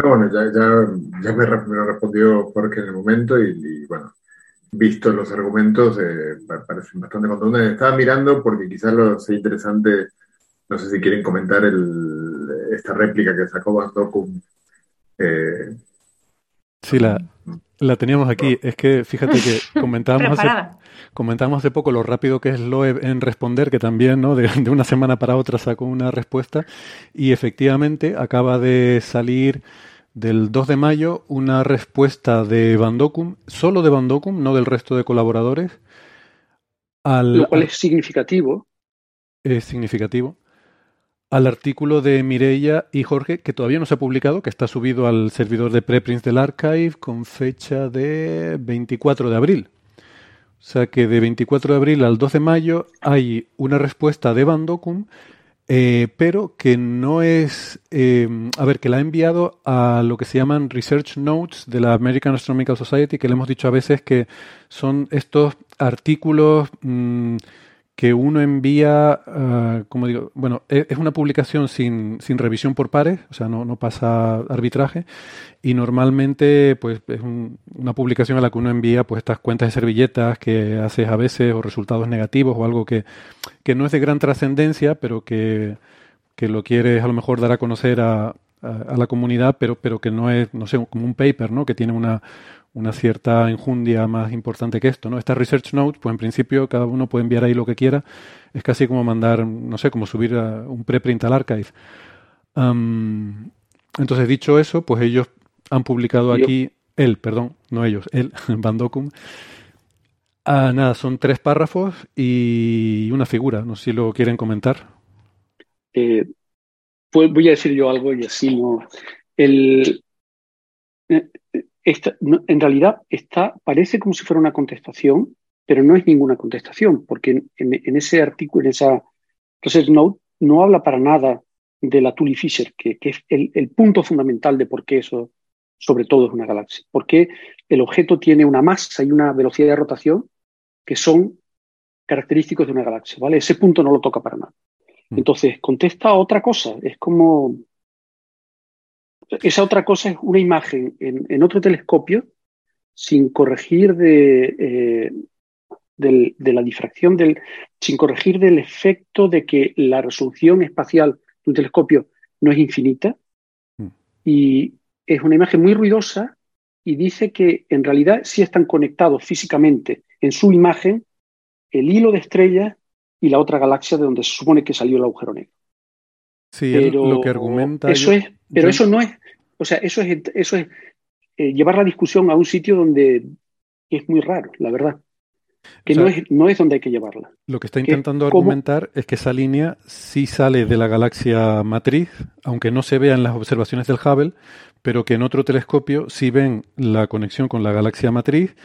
Bueno, ya, ya, me, lo respondió Jorge en el momento y bueno, visto los argumentos, eh, parecen bastante contundentes. Estaba mirando porque quizás lo sea interesante, no sé si quieren comentar el, esta réplica que sacó Van Eh, sí, la, la teníamos aquí. Es que fíjate que comentábamos hace, comentábamos hace poco lo rápido que es Loeb en responder, que también ¿no? de, de una semana para otra sacó una respuesta y efectivamente acaba de salir del 2 de mayo una respuesta de Bandocum, solo de Bandocum, no del resto de colaboradores. Al, Lo cual es significativo. Es significativo. Al artículo de Mireia y Jorge, que todavía no se ha publicado, que está subido al servidor de preprints del archive con fecha de 24 de abril. O sea que de 24 de abril al 2 de mayo hay una respuesta de Bandocum eh, pero que no es, eh, a ver, que la ha enviado a lo que se llaman Research Notes de la American Astronomical Society, que le hemos dicho a veces que son estos artículos mm, que uno envía, uh, como digo, bueno, e, es una publicación sin, sin revisión por pares, o sea, no, no pasa arbitraje, y normalmente pues es una publicación a la que uno envía pues estas cuentas de servilletas que haces a veces o resultados negativos o algo que, que no es de gran trascendencia, pero que, que, lo quieres a lo mejor dar a conocer a, a, la comunidad, pero, pero que no es, no sé, como un paper, ¿no? Que tiene una, una cierta enjundia más importante que esto, ¿no? Esta Research Notes, pues en principio cada uno puede enviar ahí lo que quiera. Es casi como mandar, no sé, como subir un preprint al archive. entonces, dicho eso, pues ellos han publicado aquí, él, perdón, no ellos, él, Bandocum. Ah, nada, son tres párrafos y una figura. No sé si lo quieren comentar. Eh, pues voy a decir yo algo y así no. El, eh, en realidad está, parece como si fuera una contestación, pero no es ninguna contestación, porque en, ese artículo, en esa research note, no habla para nada de la Tully Fisher, que, es el, punto fundamental de por qué eso, sobre todo, es una galaxia. Porque el objeto tiene una masa y una velocidad de rotación que son característicos de una galaxia, ¿vale? Ese punto no lo toca para nada. Mm. Entonces, contesta otra cosa. Es como esa otra cosa es una imagen en, otro telescopio sin corregir de, eh, de, la difracción, del, sin corregir del efecto de que la resolución espacial de un telescopio no es infinita. Mm. Y es una imagen muy ruidosa y dice que en realidad sí están conectados físicamente en su imagen el hilo de estrellas y la otra galaxia de donde se supone que salió el agujero negro. Sí, pero lo que argumenta. Eso es, pero eso no es, o sea, eso es, eso es eh, llevar la discusión a un sitio donde es muy raro, la verdad. Que no, es, no es donde hay que llevarla. Lo que está intentando argumentar es que esa línea sí sale de la galaxia matriz, aunque no se vea en las observaciones del Hubble, pero que en otro telescopio sí ven la conexión con la galaxia matriz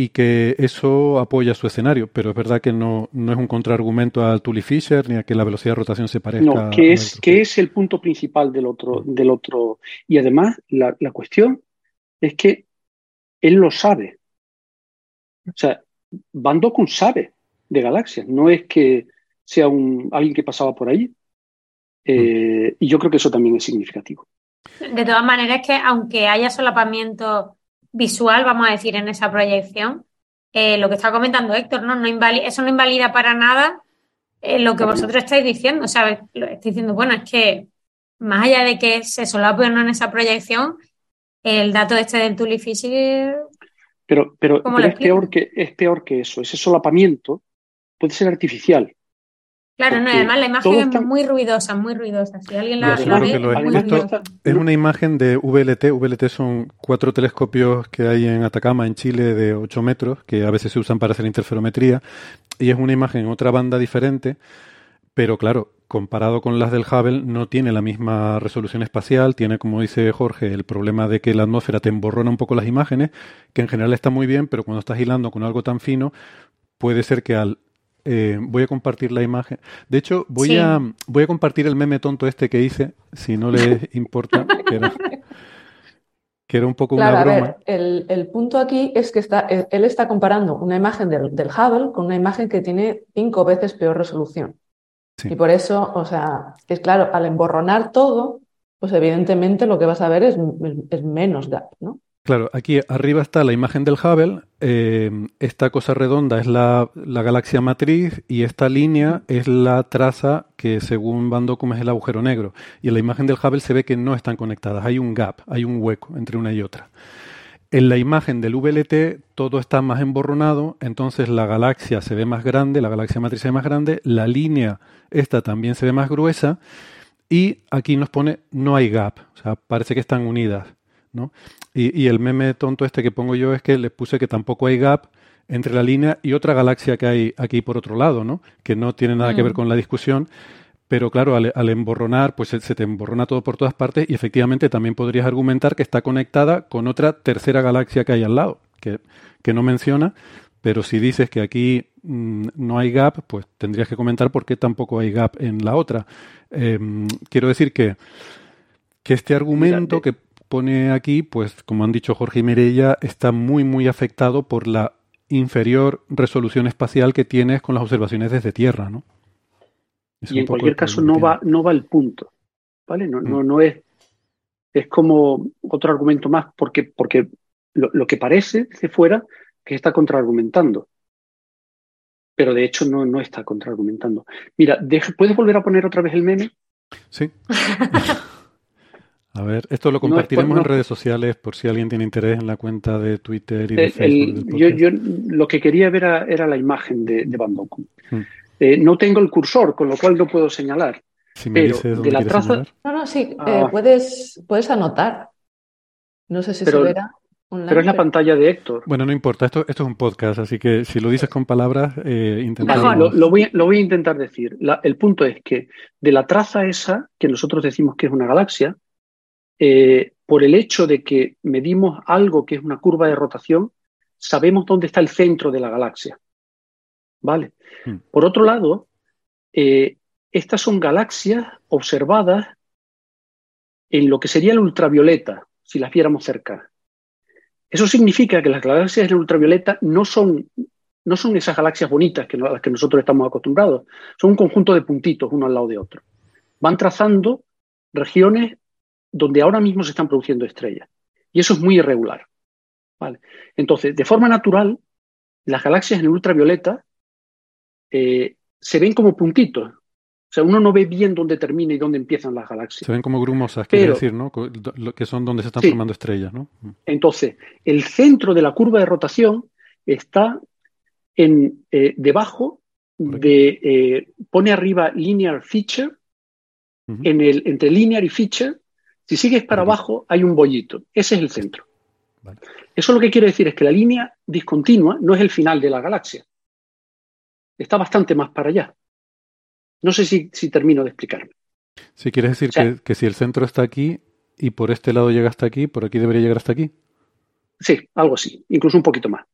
y que eso apoya su escenario, pero es verdad que no, no es un contraargumento al Tully Fisher ni a que la velocidad de rotación se parezca. No, que es, que es el punto principal del otro, del otro. Y además, la, la cuestión es que él lo sabe. O sea, Van sabe de galaxias, no es que sea un, alguien que pasaba por ahí. Eh, y yo creo que eso también es significativo. De todas maneras, es que aunque haya solapamiento visual, vamos a decir, en esa proyección. Eh, lo que está comentando Héctor, ¿no? no eso no invalida para nada eh, lo que vosotros estáis diciendo. O sea, lo estáis diciendo, bueno, es que más allá de que se solape o no en esa proyección, el dato este del Tully Pero, pero, pero es, peor que, es peor que eso. Ese solapamiento puede ser artificial. Claro, no, además la imagen es muy ruidosa, muy ruidosa. Si alguien la, ve, es. una imagen de VLT. VLT son cuatro telescopios que hay en Atacama, en Chile, de 8 metros, que a veces se usan para hacer interferometría. Y es una imagen en otra banda diferente, pero claro, comparado con las del Hubble, no tiene la misma resolución espacial, tiene, como dice Jorge, el problema de que la atmósfera te emborrona un poco las imágenes, que en general está muy bien, pero cuando estás hilando con algo tan fino, puede ser que al eh, voy a compartir la imagen. De hecho, voy, a, voy a compartir el meme tonto este que hice, si no les importa, que era, un poco una broma. el, punto aquí es que está, eh, él está comparando una imagen del, del, Hubble con una imagen que tiene cinco veces peor resolución. Y por eso, o sea, es claro, al emborronar todo, pues evidentemente lo que vas a ver es, es menos gap, ¿no? Claro, aquí arriba está la imagen del Hubble, eh, esta cosa redonda es la, galaxia matriz y esta línea es la traza que según Van Docum es el agujero negro. Y en la imagen del Hubble se ve que no están conectadas, hay un gap, hay un hueco entre una y otra. En la imagen del VLT todo está más emborronado, entonces la galaxia se ve más grande, la galaxia matriz se ve más grande, la línea esta también se ve más gruesa y aquí nos pone no hay gap, o sea, parece que están unidas. ¿No? Y, y el meme tonto este que pongo yo es que le puse que tampoco hay gap entre la línea y otra galaxia que hay aquí por otro lado, ¿no? Que no tiene nada que ver Mm. con la discusión, pero claro, al, al emborronar, pues se, se te emborrona todo por todas partes y efectivamente también podrías argumentar que está conectada con otra tercera galaxia que hay al lado, que, que no menciona, pero si dices que aquí mm, no hay gap, pues tendrías que comentar por qué tampoco hay gap en la otra. Em, quiero decir que, que este argumento que pone aquí, pues como han dicho Jorge y Mireia, está muy, muy afectado por la inferior resolución espacial que tienes con las observaciones desde Tierra, ¿no? Es y en cualquier caso no va, no va el punto. ¿Vale? No, Mm. no, no es. Es como otro argumento más, porque, porque lo, lo que parece desde fuera que está contraargumentando. Pero de hecho no, no está contraargumentando. Mira, ¿puedes volver a poner otra vez el meme? Sí. A ver, esto lo No es por- compartiremos no- en redes sociales por si alguien tiene interés en la cuenta de Twitter y de El- Facebook. yo, yo lo que quería ver era, era la imagen de, de Van. Mm. Eh, no tengo el cursor, con lo cual no puedo señalar. Si me pero dices de dónde la traza, señalar. No, no, sí, Ah. eh, puedes, puedes anotar. No sé si Pero- se verá online. pero es la pantalla de Héctor. Bueno, no importa, esto, esto es un podcast, así que si lo dices con palabras, eh, intentamos. Vale, lo, lo voy, lo voy a intentar decir. La- el punto es que de la traza esa, que nosotros decimos que es una galaxia, eh, por el hecho de que medimos algo que es una curva de rotación, sabemos dónde está el centro de la galaxia. ¿Vale? Hmm. Por otro lado, eh, estas son galaxias observadas en lo que sería el ultravioleta, si las viéramos cerca. Eso significa que las galaxias en el ultravioleta no son, no son esas galaxias bonitas que, a las que nosotros estamos acostumbrados, son un conjunto de puntitos uno al lado de otro. Van trazando regiones donde ahora mismo se están produciendo estrellas. Y eso es muy irregular. ¿vale? Entonces, de forma natural, las galaxias en el ultravioleta eh, se ven como puntitos. O sea, uno no ve bien dónde termina y dónde empiezan las galaxias. Se ven como grumosas, quiere decir, ¿no? Que son donde se están Sí. formando estrellas, ¿no? Mm. Entonces, el centro de la curva de rotación está en, eh, debajo de, eh, pone arriba linear feature, en el, entre linear y feature, si sigues para abajo hay un bollito, ese es el centro. Vale. Eso lo que quiere decir es que la línea discontinua no es el final de la galaxia, está bastante más para allá. No sé si, si termino de explicarme. Si quieres decir O sea- que, que si el centro está aquí y por este lado llega hasta aquí, por aquí debería llegar hasta aquí. Sí, algo así, incluso un poquito más.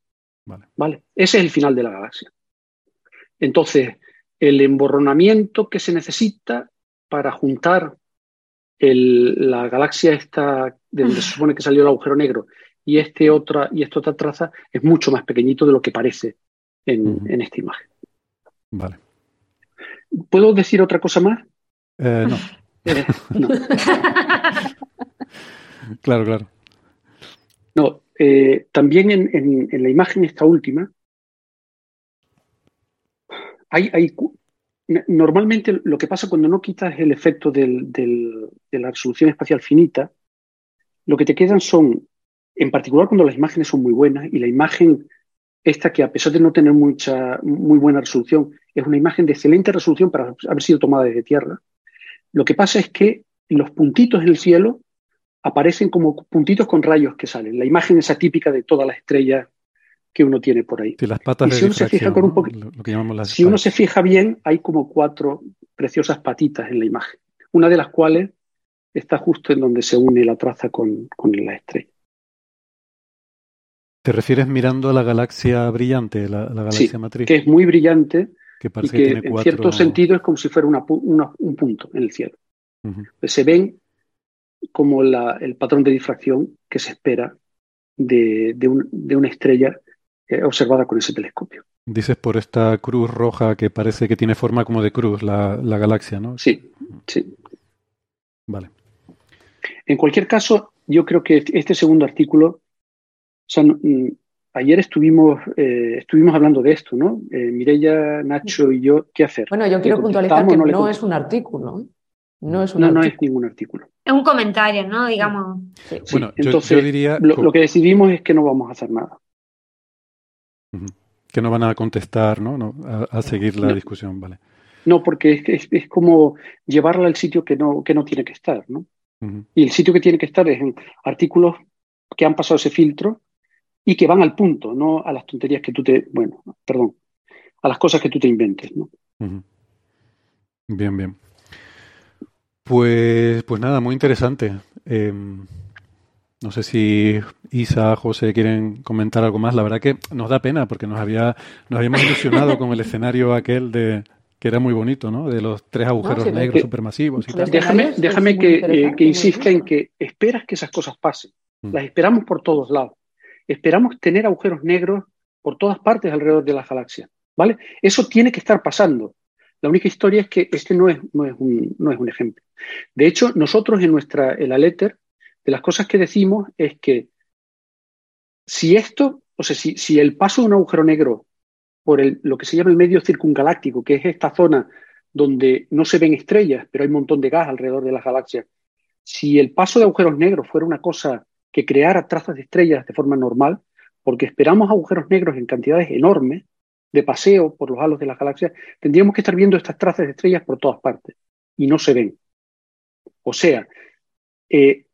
Vale. Ese es el final de la galaxia. Entonces, el emborronamiento que se necesita para juntar el- la galaxia esta de donde se supone que salió el agujero negro y este otra y esta otra traza es mucho más pequeñito de lo que parece en, en esta imagen. Vale. ¿Puedo decir otra cosa más? Eh, no, Eh, no. claro, claro. No, eh, también en, en- en la imagen esta última, hay, hay normalmente lo que pasa cuando no quitas el efecto de la resolución espacial finita, lo que te quedan son, en particular cuando las imágenes son muy buenas, y la imagen esta que a pesar de no tener mucha, muy buena resolución, es una imagen de excelente resolución para haber sido tomada desde tierra, lo que pasa es que los puntitos en el cielo aparecen como puntitos con rayos que salen. La imagen esa típica de todas las estrellas que uno tiene por ahí. Sí, las patas Y si uno se fija con un poquito, lo, lo que llamamos las si uno se fija bien, hay como cuatro preciosas patitas en la imagen. Una de las cuales está justo en donde se une la traza con, con la estrella. ¿Te refieres mirando a la galaxia brillante, la, la galaxia Sí, matriz? que es muy brillante Que y que, que tiene en cuatro... cierto sentido es como si fuera una pu- una- un punto en el cielo. Pues se ven como la- el patrón de difracción que se espera de, de un- de una estrella eh, observada con ese telescopio. Dices por esta cruz roja que parece que tiene forma como de cruz, la, la galaxia, ¿no? Sí, sí. Vale. En cualquier caso, yo creo que este segundo artículo, o sea, mm, ayer estuvimos, eh, estuvimos hablando de esto, ¿no? Eh, Mireia, Nacho y yo, ¿qué hacer? Bueno, yo ¿Le quiero puntualizar que no es un artículo. No es un No, no artículo. es ningún artículo. Es un comentario, ¿no? Digamos. Sí, Bueno, yo- entonces, yo diría- lo, lo que decidimos es que no vamos a hacer nada. Que no van a contestar, ¿no? No, a, a seguir la No. discusión, vale. No, porque es, es, es como llevarla al sitio que no, que no tiene que estar, ¿no? Y el sitio que tiene que estar es en artículos que han pasado ese filtro y que van al punto, no a las tonterías que tú te, bueno, perdón, a las cosas que tú te inventes, ¿no? Bien, bien. Pues, pues nada, muy interesante. Em, no sé si Isa, José quieren comentar algo más. La verdad que nos da pena porque nos había, nos habíamos ilusionado con el escenario aquel de que era muy bonito, ¿no? De los tres agujeros negros supermasivos y tal. Déjame, déjame que, eh, que insista en que esperas que esas cosas pasen. Mm. Las esperamos por todos lados. Esperamos tener agujeros negros por todas partes alrededor de la galaxia. ¿Vale? Eso tiene que estar pasando. La única historia es que este no es, no es, un, no es un ejemplo. De hecho, nosotros en nuestra en la letter de las cosas que decimos es que si esto, o sea, si, si el paso de un agujero negro por el, lo que se llama el medio circungaláctico, que es esta zona donde no se ven estrellas, pero hay un montón de gas alrededor de las galaxias, si el paso de agujeros negros fuera una cosa que creara trazas de estrellas de forma normal, porque esperamos agujeros negros en cantidades enormes de paseo por los halos de las galaxias, tendríamos que estar viendo estas trazas de estrellas por todas partes y no se ven. O sea, eh,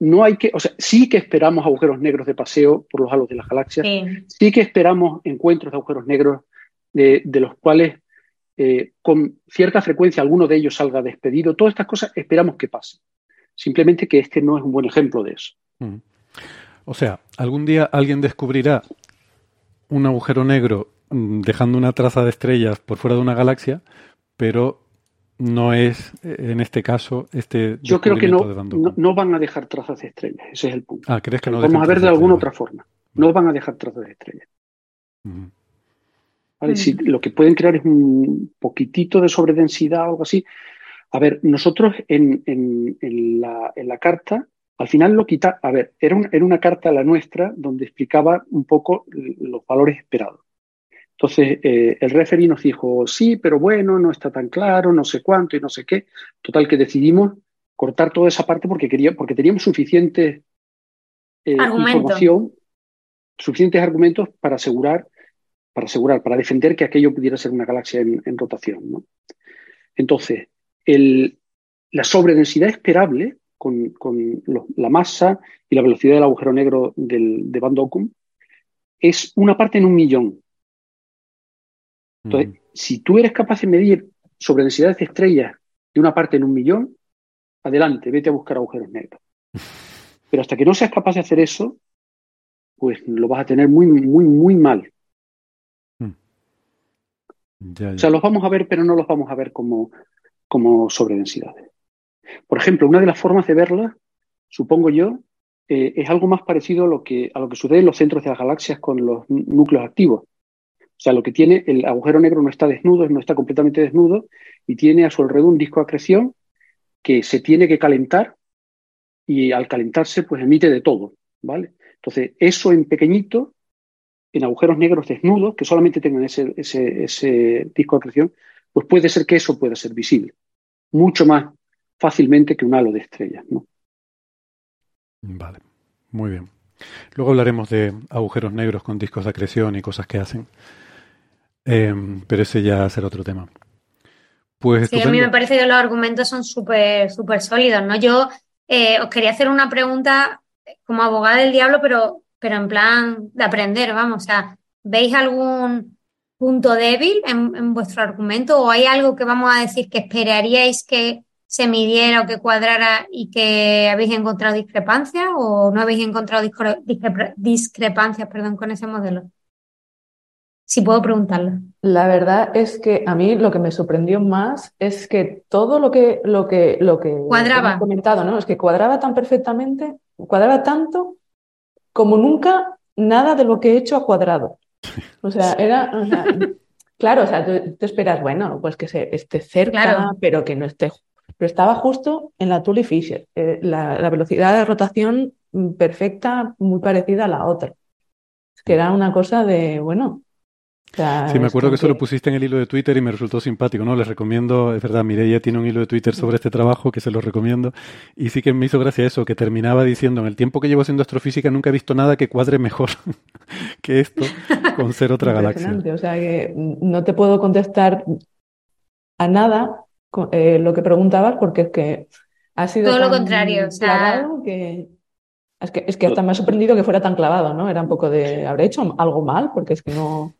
no hay que, o sea, sí que esperamos agujeros negros de paseo por los halos de las galaxias, sí, que esperamos encuentros de agujeros negros de, los cuales eh, con cierta frecuencia alguno de ellos salga despedido. Todas estas cosas esperamos que pasen. Simplemente que este no es un buen ejemplo de eso. Mm. O sea, algún día alguien descubrirá un agujero negro mm, dejando una traza de estrellas por fuera de una galaxia, pero no es, eh, en este caso, este. Yo creo que no, no, van a dejar trazas de estrellas, ese es el punto. Ah, ¿crees que no Vamos a ver de alguna otra forma. No van a dejar trazas de estrellas. si lo que pueden crear es un poquitito de sobredensidad o algo así. A ver, nosotros en, en, la, en la, carta, al final lo quita. A ver, era, era una carta la nuestra donde explicaba un poco los valores esperados. Entonces, eh, el referee nos dijo, sí, pero bueno, no está tan claro, no sé cuánto y no sé qué. Total, que decidimos cortar toda esa parte porque, quería, porque teníamos suficiente eh, información, suficientes argumentos para asegurar, para asegurar, para defender que aquello pudiera ser una galaxia en, rotación. ¿no? Entonces, el, la sobredensidad esperable con, con la masa y la velocidad del agujero negro del, de Van Ockham es una parte en un millón. Entonces, si tú eres capaz de medir sobre densidades de estrellas de una parte en un millón, adelante, vete a buscar agujeros negros. Pero hasta que no seas capaz de hacer eso, pues lo vas a tener muy, muy, muy mal. Hmm. O sea, los vamos a ver, pero no los vamos a ver como, como sobredensidades. Por ejemplo, una de las formas de verlas, supongo yo, eh, es algo más parecido a lo, que, a lo que sucede en los centros de las galaxias con los núcleos activos. O sea, lo que tiene el agujero negro no está desnudo, no está completamente desnudo y tiene a su alrededor un disco de acreción que se tiene que calentar y al calentarse pues emite de todo, ¿vale? Entonces, eso en pequeñito, en agujeros negros desnudos, que solamente tengan ese, ese, disco de acreción, pues puede ser que eso pueda ser visible, mucho más fácilmente que un halo de estrellas, ¿no? Vale, muy bien. Luego hablaremos de agujeros negros con discos de acreción y cosas que hacen. Em, pero ese ya será otro tema. Pues sí, a mí me parece que los argumentos son súper súper sólidos, ¿no? Yo eh, os quería hacer una pregunta como abogada del diablo, pero, pero en plan de aprender, vamos. O sea, ¿veis algún punto débil en, en vuestro argumento o hay algo que vamos a decir que esperaríais que se midiera o que cuadrara y que habéis encontrado discrepancias o no habéis encontrado discrepancias perdón, con ese modelo? Si puedo preguntarlo. La verdad es que a mí lo que me sorprendió más es que todo lo que lo que lo que cuadraba comentado, ¿no? Es que cuadraba tan perfectamente, cuadraba tanto como nunca nada de lo que he hecho ha cuadrado. O sea, era claro, o sea, tú, esperas, bueno, pues que se esté cerca, pero que no esté pero estaba justo en la Tully Fisher, eh, la, la velocidad de rotación perfecta, muy parecida a la otra. Que era una cosa de, bueno, sí, me acuerdo que eso lo pusiste en el hilo de Twitter y me resultó simpático, ¿no? Les recomiendo, es verdad, Mireia tiene un hilo de Twitter sobre este trabajo que se lo recomiendo y sí que me hizo gracia eso, que terminaba diciendo, en el tiempo que llevo haciendo astrofísica nunca he visto nada que cuadre mejor que esto con ser otra galaxia. O sea que no te puedo contestar a nada eh, lo que preguntabas porque es que Ha sido Todo lo contrario, o sea- que... Es que, es que hasta me ha sorprendido que fuera tan clavado, ¿no? Era un poco de... ¿Habré hecho algo mal? Porque es que no...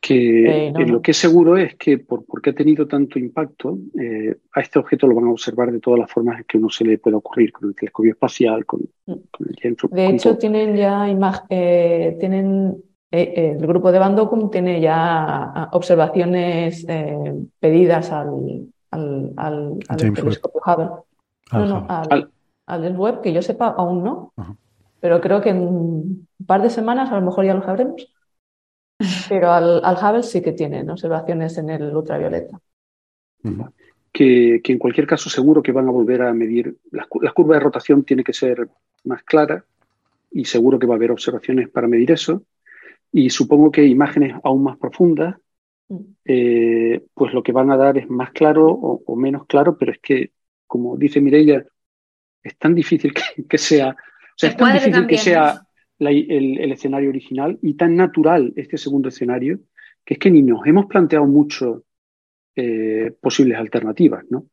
que Eh, no, eh, no. lo que es seguro es que por, porque ha tenido tanto impacto, eh, a este objeto lo van a observar de todas las formas que uno se le pueda ocurrir, con el telescopio espacial, con, con el James De hecho, todo. tienen ya imag- eh, tienen eh, eh, el grupo de Van Dockum tiene ya ah, observaciones eh, pedidas al, al, al, al James Webb. telescopio Hubble. Al no, no, al, Al- al del web, que yo sepa, aún no. Ajá. Pero creo que en un par de semanas a lo mejor ya lo sabremos. Pero al, al Hubble sí que tienen observaciones en el ultravioleta. Que, que en cualquier caso seguro que van a volver a medir, las, las curvas de rotación tiene que ser más clara y seguro que va a haber observaciones para medir eso. Y supongo que imágenes aún más profundas, Mm. eh, pues lo que van a dar es más claro o, o menos claro, pero es que, como dice Mireia, es tan difícil que, que sea, o sea, es tan difícil que sea la- el, el escenario original y tan natural este segundo escenario, que es que ni nos hemos planteado mucho eh, posibles alternativas, ¿no?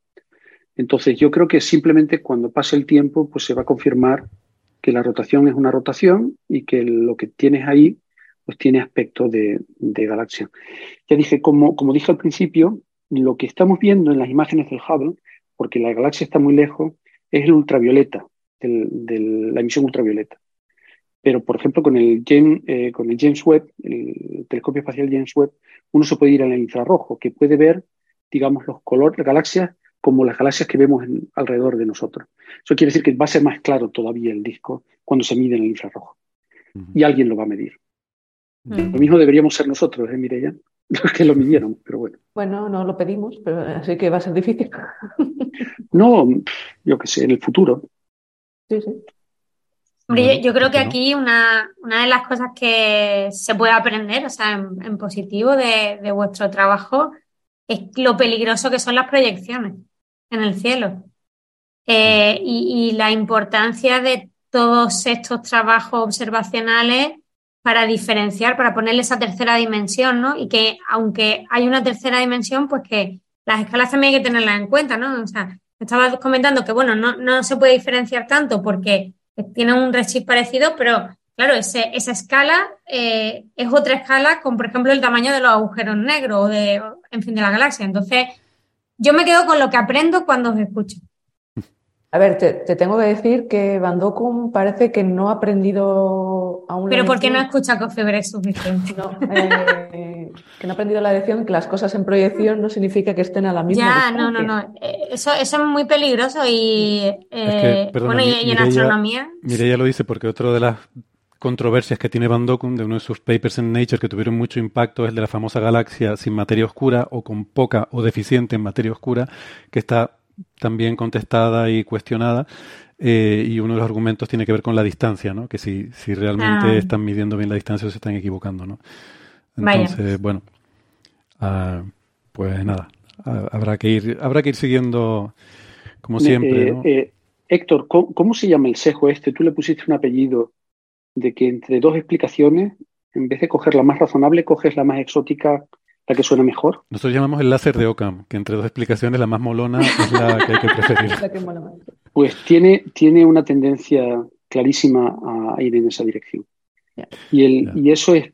Entonces yo creo que simplemente cuando pase el tiempo, pues se va a confirmar que la rotación es una rotación y que lo que tienes ahí, pues tiene aspecto de, de galaxia. Ya dije, como, como dije al principio, lo que estamos viendo en las imágenes del Hubble, porque la galaxia está muy lejos, es el ultravioleta, del- la emisión ultravioleta. Pero, por ejemplo, con el, James, eh, con el James Webb, el telescopio espacial James Webb, uno se puede ir al infrarrojo, que puede ver, digamos, los colores de galaxias como las galaxias que vemos en- alrededor de nosotros. Eso quiere decir que va a ser más claro todavía el disco cuando se mide en el infrarrojo. Y alguien lo va a medir. Mm. Lo mismo deberíamos ser nosotros, ¿eh, Mireia? Los que lo midieron, pero bueno. Bueno, no lo pedimos, pero así que va a ser difícil. No, yo qué sé, en el futuro. Sí, sí. Hombre, yo, yo creo ¿por que aquí una, una de las cosas que se puede aprender, o sea, en, en positivo de, de vuestro trabajo, es lo peligroso que son las proyecciones en el cielo. Eh, y, y la importancia de todos estos trabajos observacionales para diferenciar, para ponerle esa tercera dimensión, ¿no? Y que aunque hay una tercera dimensión, pues que las escalas también hay que tenerlas en cuenta, ¿no? O sea, estabas comentando que, bueno, no, no se puede diferenciar tanto porque tienen un redshift parecido, pero claro, esa escala eh, es otra escala con, por ejemplo, el tamaño de los agujeros negros o de, en fin, de la galaxia. Entonces, yo me quedo con lo que aprendo cuando os escucho. A ver, te, te tengo que decir que Van parece que no ha aprendido aún Pero ¿por qué no escucha Coffee Break suficiente? No, eh, que no ha aprendido la lección que las cosas en proyección no significa que estén a la misma Ya, no, no, distancia. no. Eh, Eso, eso es muy peligroso y, eh, perdona, bueno, y, y en Mireia- astronomía. Mireia lo dice porque otra de las controversias que tiene Van Dockum de uno de sus papers en Nature que tuvieron mucho impacto es el de la famosa galaxia sin materia oscura o con poca o deficiente en materia oscura, que está también contestada y cuestionada. Eh, y uno de los argumentos tiene que ver con la distancia, ¿no? Que si, si realmente Ah. están midiendo bien la distancia o se están equivocando, ¿no? Vaya. Entonces, bueno, ah, pues nada, ah, habrá que ir, habrá que ir siguiendo como siempre, Eh, ¿no? eh, Héctor, ¿cómo, cómo se llama el sesgo este? Tú le pusiste un apellido de que entre dos explicaciones, en vez de coger la más razonable, coges la más exótica, la que suena mejor. Nosotros llamamos el láser de Occam, que entre dos explicaciones la más molona es la que hay que preferir. La que mola más. Pues tiene, tiene una tendencia clarísima a ir en esa dirección. Y, el, y eso es,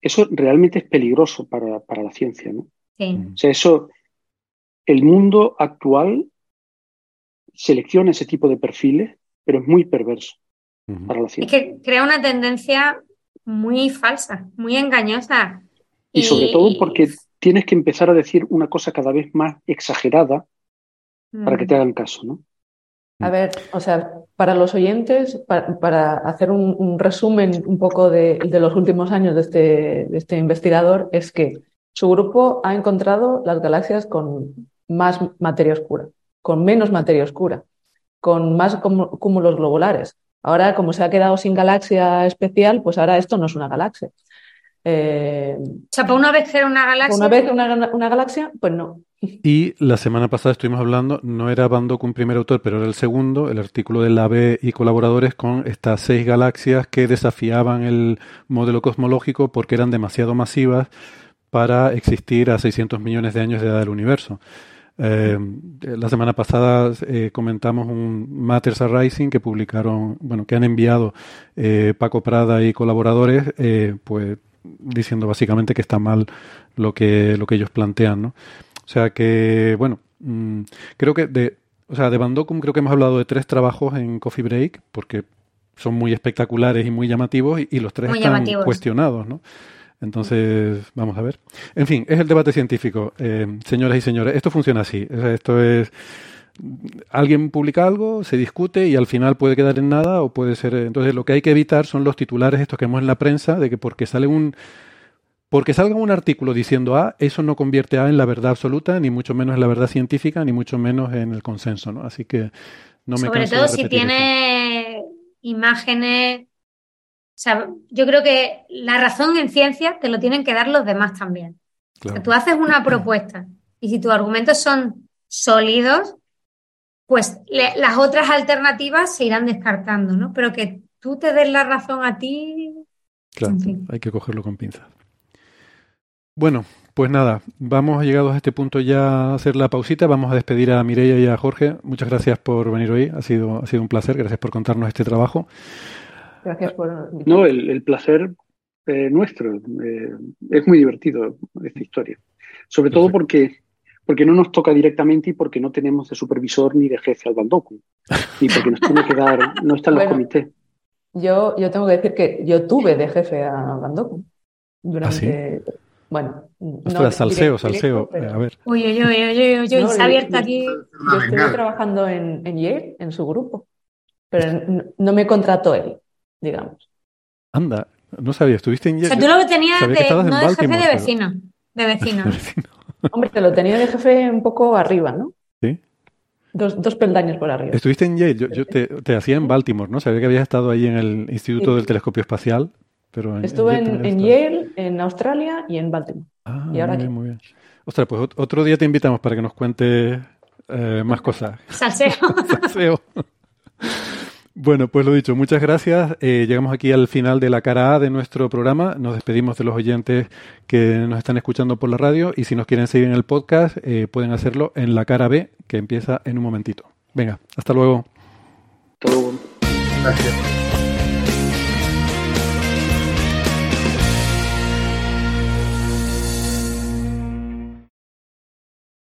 eso realmente es peligroso para, para la ciencia, ¿no? Sí. O sea, eso, el mundo actual selecciona ese tipo de perfiles, pero es muy perverso para la Es ciencia. que crea una tendencia muy falsa, muy engañosa. Y sobre todo porque tienes que empezar a decir una cosa cada vez más exagerada para que te hagan caso, ¿no? A ver, o sea, para los oyentes, pa- para, hacer un, resumen un poco de, los últimos años de este, de este investigador, es que su grupo ha encontrado las galaxias con más materia oscura, con menos materia oscura, con más cúmu- cúmulos globulares. Ahora, como se ha quedado sin galaxia especial, pues ahora esto no es una galaxia. Eh, O sea, para una vez que era una galaxia. una vez una, una galaxia, pues no. Y la semana pasada estuvimos hablando, no era Van Dockum primer autor, pero era el segundo, el artículo del AB y colaboradores con estas seis galaxias que desafiaban el modelo cosmológico porque eran demasiado masivas para existir a 600 millones de años de edad del universo. Eh, la semana pasada eh, comentamos un Matters Arising que publicaron, bueno, que han enviado eh, Paco Prada y colaboradores, pues diciendo básicamente que está mal lo que, lo que ellos plantean, ¿no? O sea que, bueno, mm, creo que de, o sea, de Bandocum creo que hemos hablado de tres trabajos en Coffee Break, porque son muy espectaculares y muy llamativos, y, los tres están cuestionados, ¿no? Entonces, vamos a ver. En fin, es el debate científico, eh, señoras y señores. Esto funciona así. Esto es alguien publica algo, se discute y al final puede quedar en nada o puede ser. Entonces, lo que hay que evitar son los titulares estos que vemos en la prensa de que porque sale un porque salga un artículo diciendo A, eso no convierte A en la verdad absoluta, ni mucho menos en la verdad científica, ni mucho menos en el consenso, ¿no? Así que no me Sobre todo si tiene imágenes. O sea, yo creo que la razón en ciencia te lo tienen que dar los demás también. tú haces una propuesta y si tus argumentos son sólidos, pues las otras alternativas se irán descartando, ¿no? Pero que tú te des la razón a ti. Claro, hay que cogerlo con pinzas. Bueno, pues nada, vamos llegados a este punto ya a hacer la pausita. Vamos a despedir a Mireia y a Jorge. Muchas gracias por venir hoy. Ha sido, ha sido un placer. Gracias por contarnos este trabajo. Gracias por. No, el, placer eh, nuestro. Eh, es muy divertido esta historia. Sobre todo porque, porque no nos toca directamente y porque no tenemos de supervisor ni de jefe al Bandoku. Y porque nos tiene que dar. No están los comités. Yo, yo tengo que decir que yo tuve de jefe a Bandoku durante. ¿Ah, bueno, no, salseo, salseo. A ver. Uy, uy, uy, uy, uy, uy, se ha abierto aquí. Yo estuve trabajando en, en Yale, en su grupo, pero no me contrató él, digamos. Anda, no sabía, estuviste en Yale. O sea, tú lo tenías de, no de jefe de vecino, de vecino. Hombre, te lo tenía de jefe un poco arriba, ¿no? Sí. Dos, dos peldaños por arriba. Estuviste en Yale, yo, te, te, hacía en Baltimore, ¿no? Sabía que habías estado ahí en el Instituto del Telescopio Espacial. Estuve en, Yale, en Australia y en Baltimore. Ah, y ahora muy bien, muy bien. Ostras, pues otro día te invitamos para que nos cuente eh, más cosas. Salseo. Salseo. Bueno, pues lo dicho, muchas gracias. Eh, llegamos aquí al final de la cara A de nuestro programa. Nos despedimos de los oyentes que nos están escuchando por la radio y si nos quieren seguir en el podcast eh, pueden hacerlo en la cara B que empieza en un momentito. Venga, hasta luego. Hasta luego. Gracias.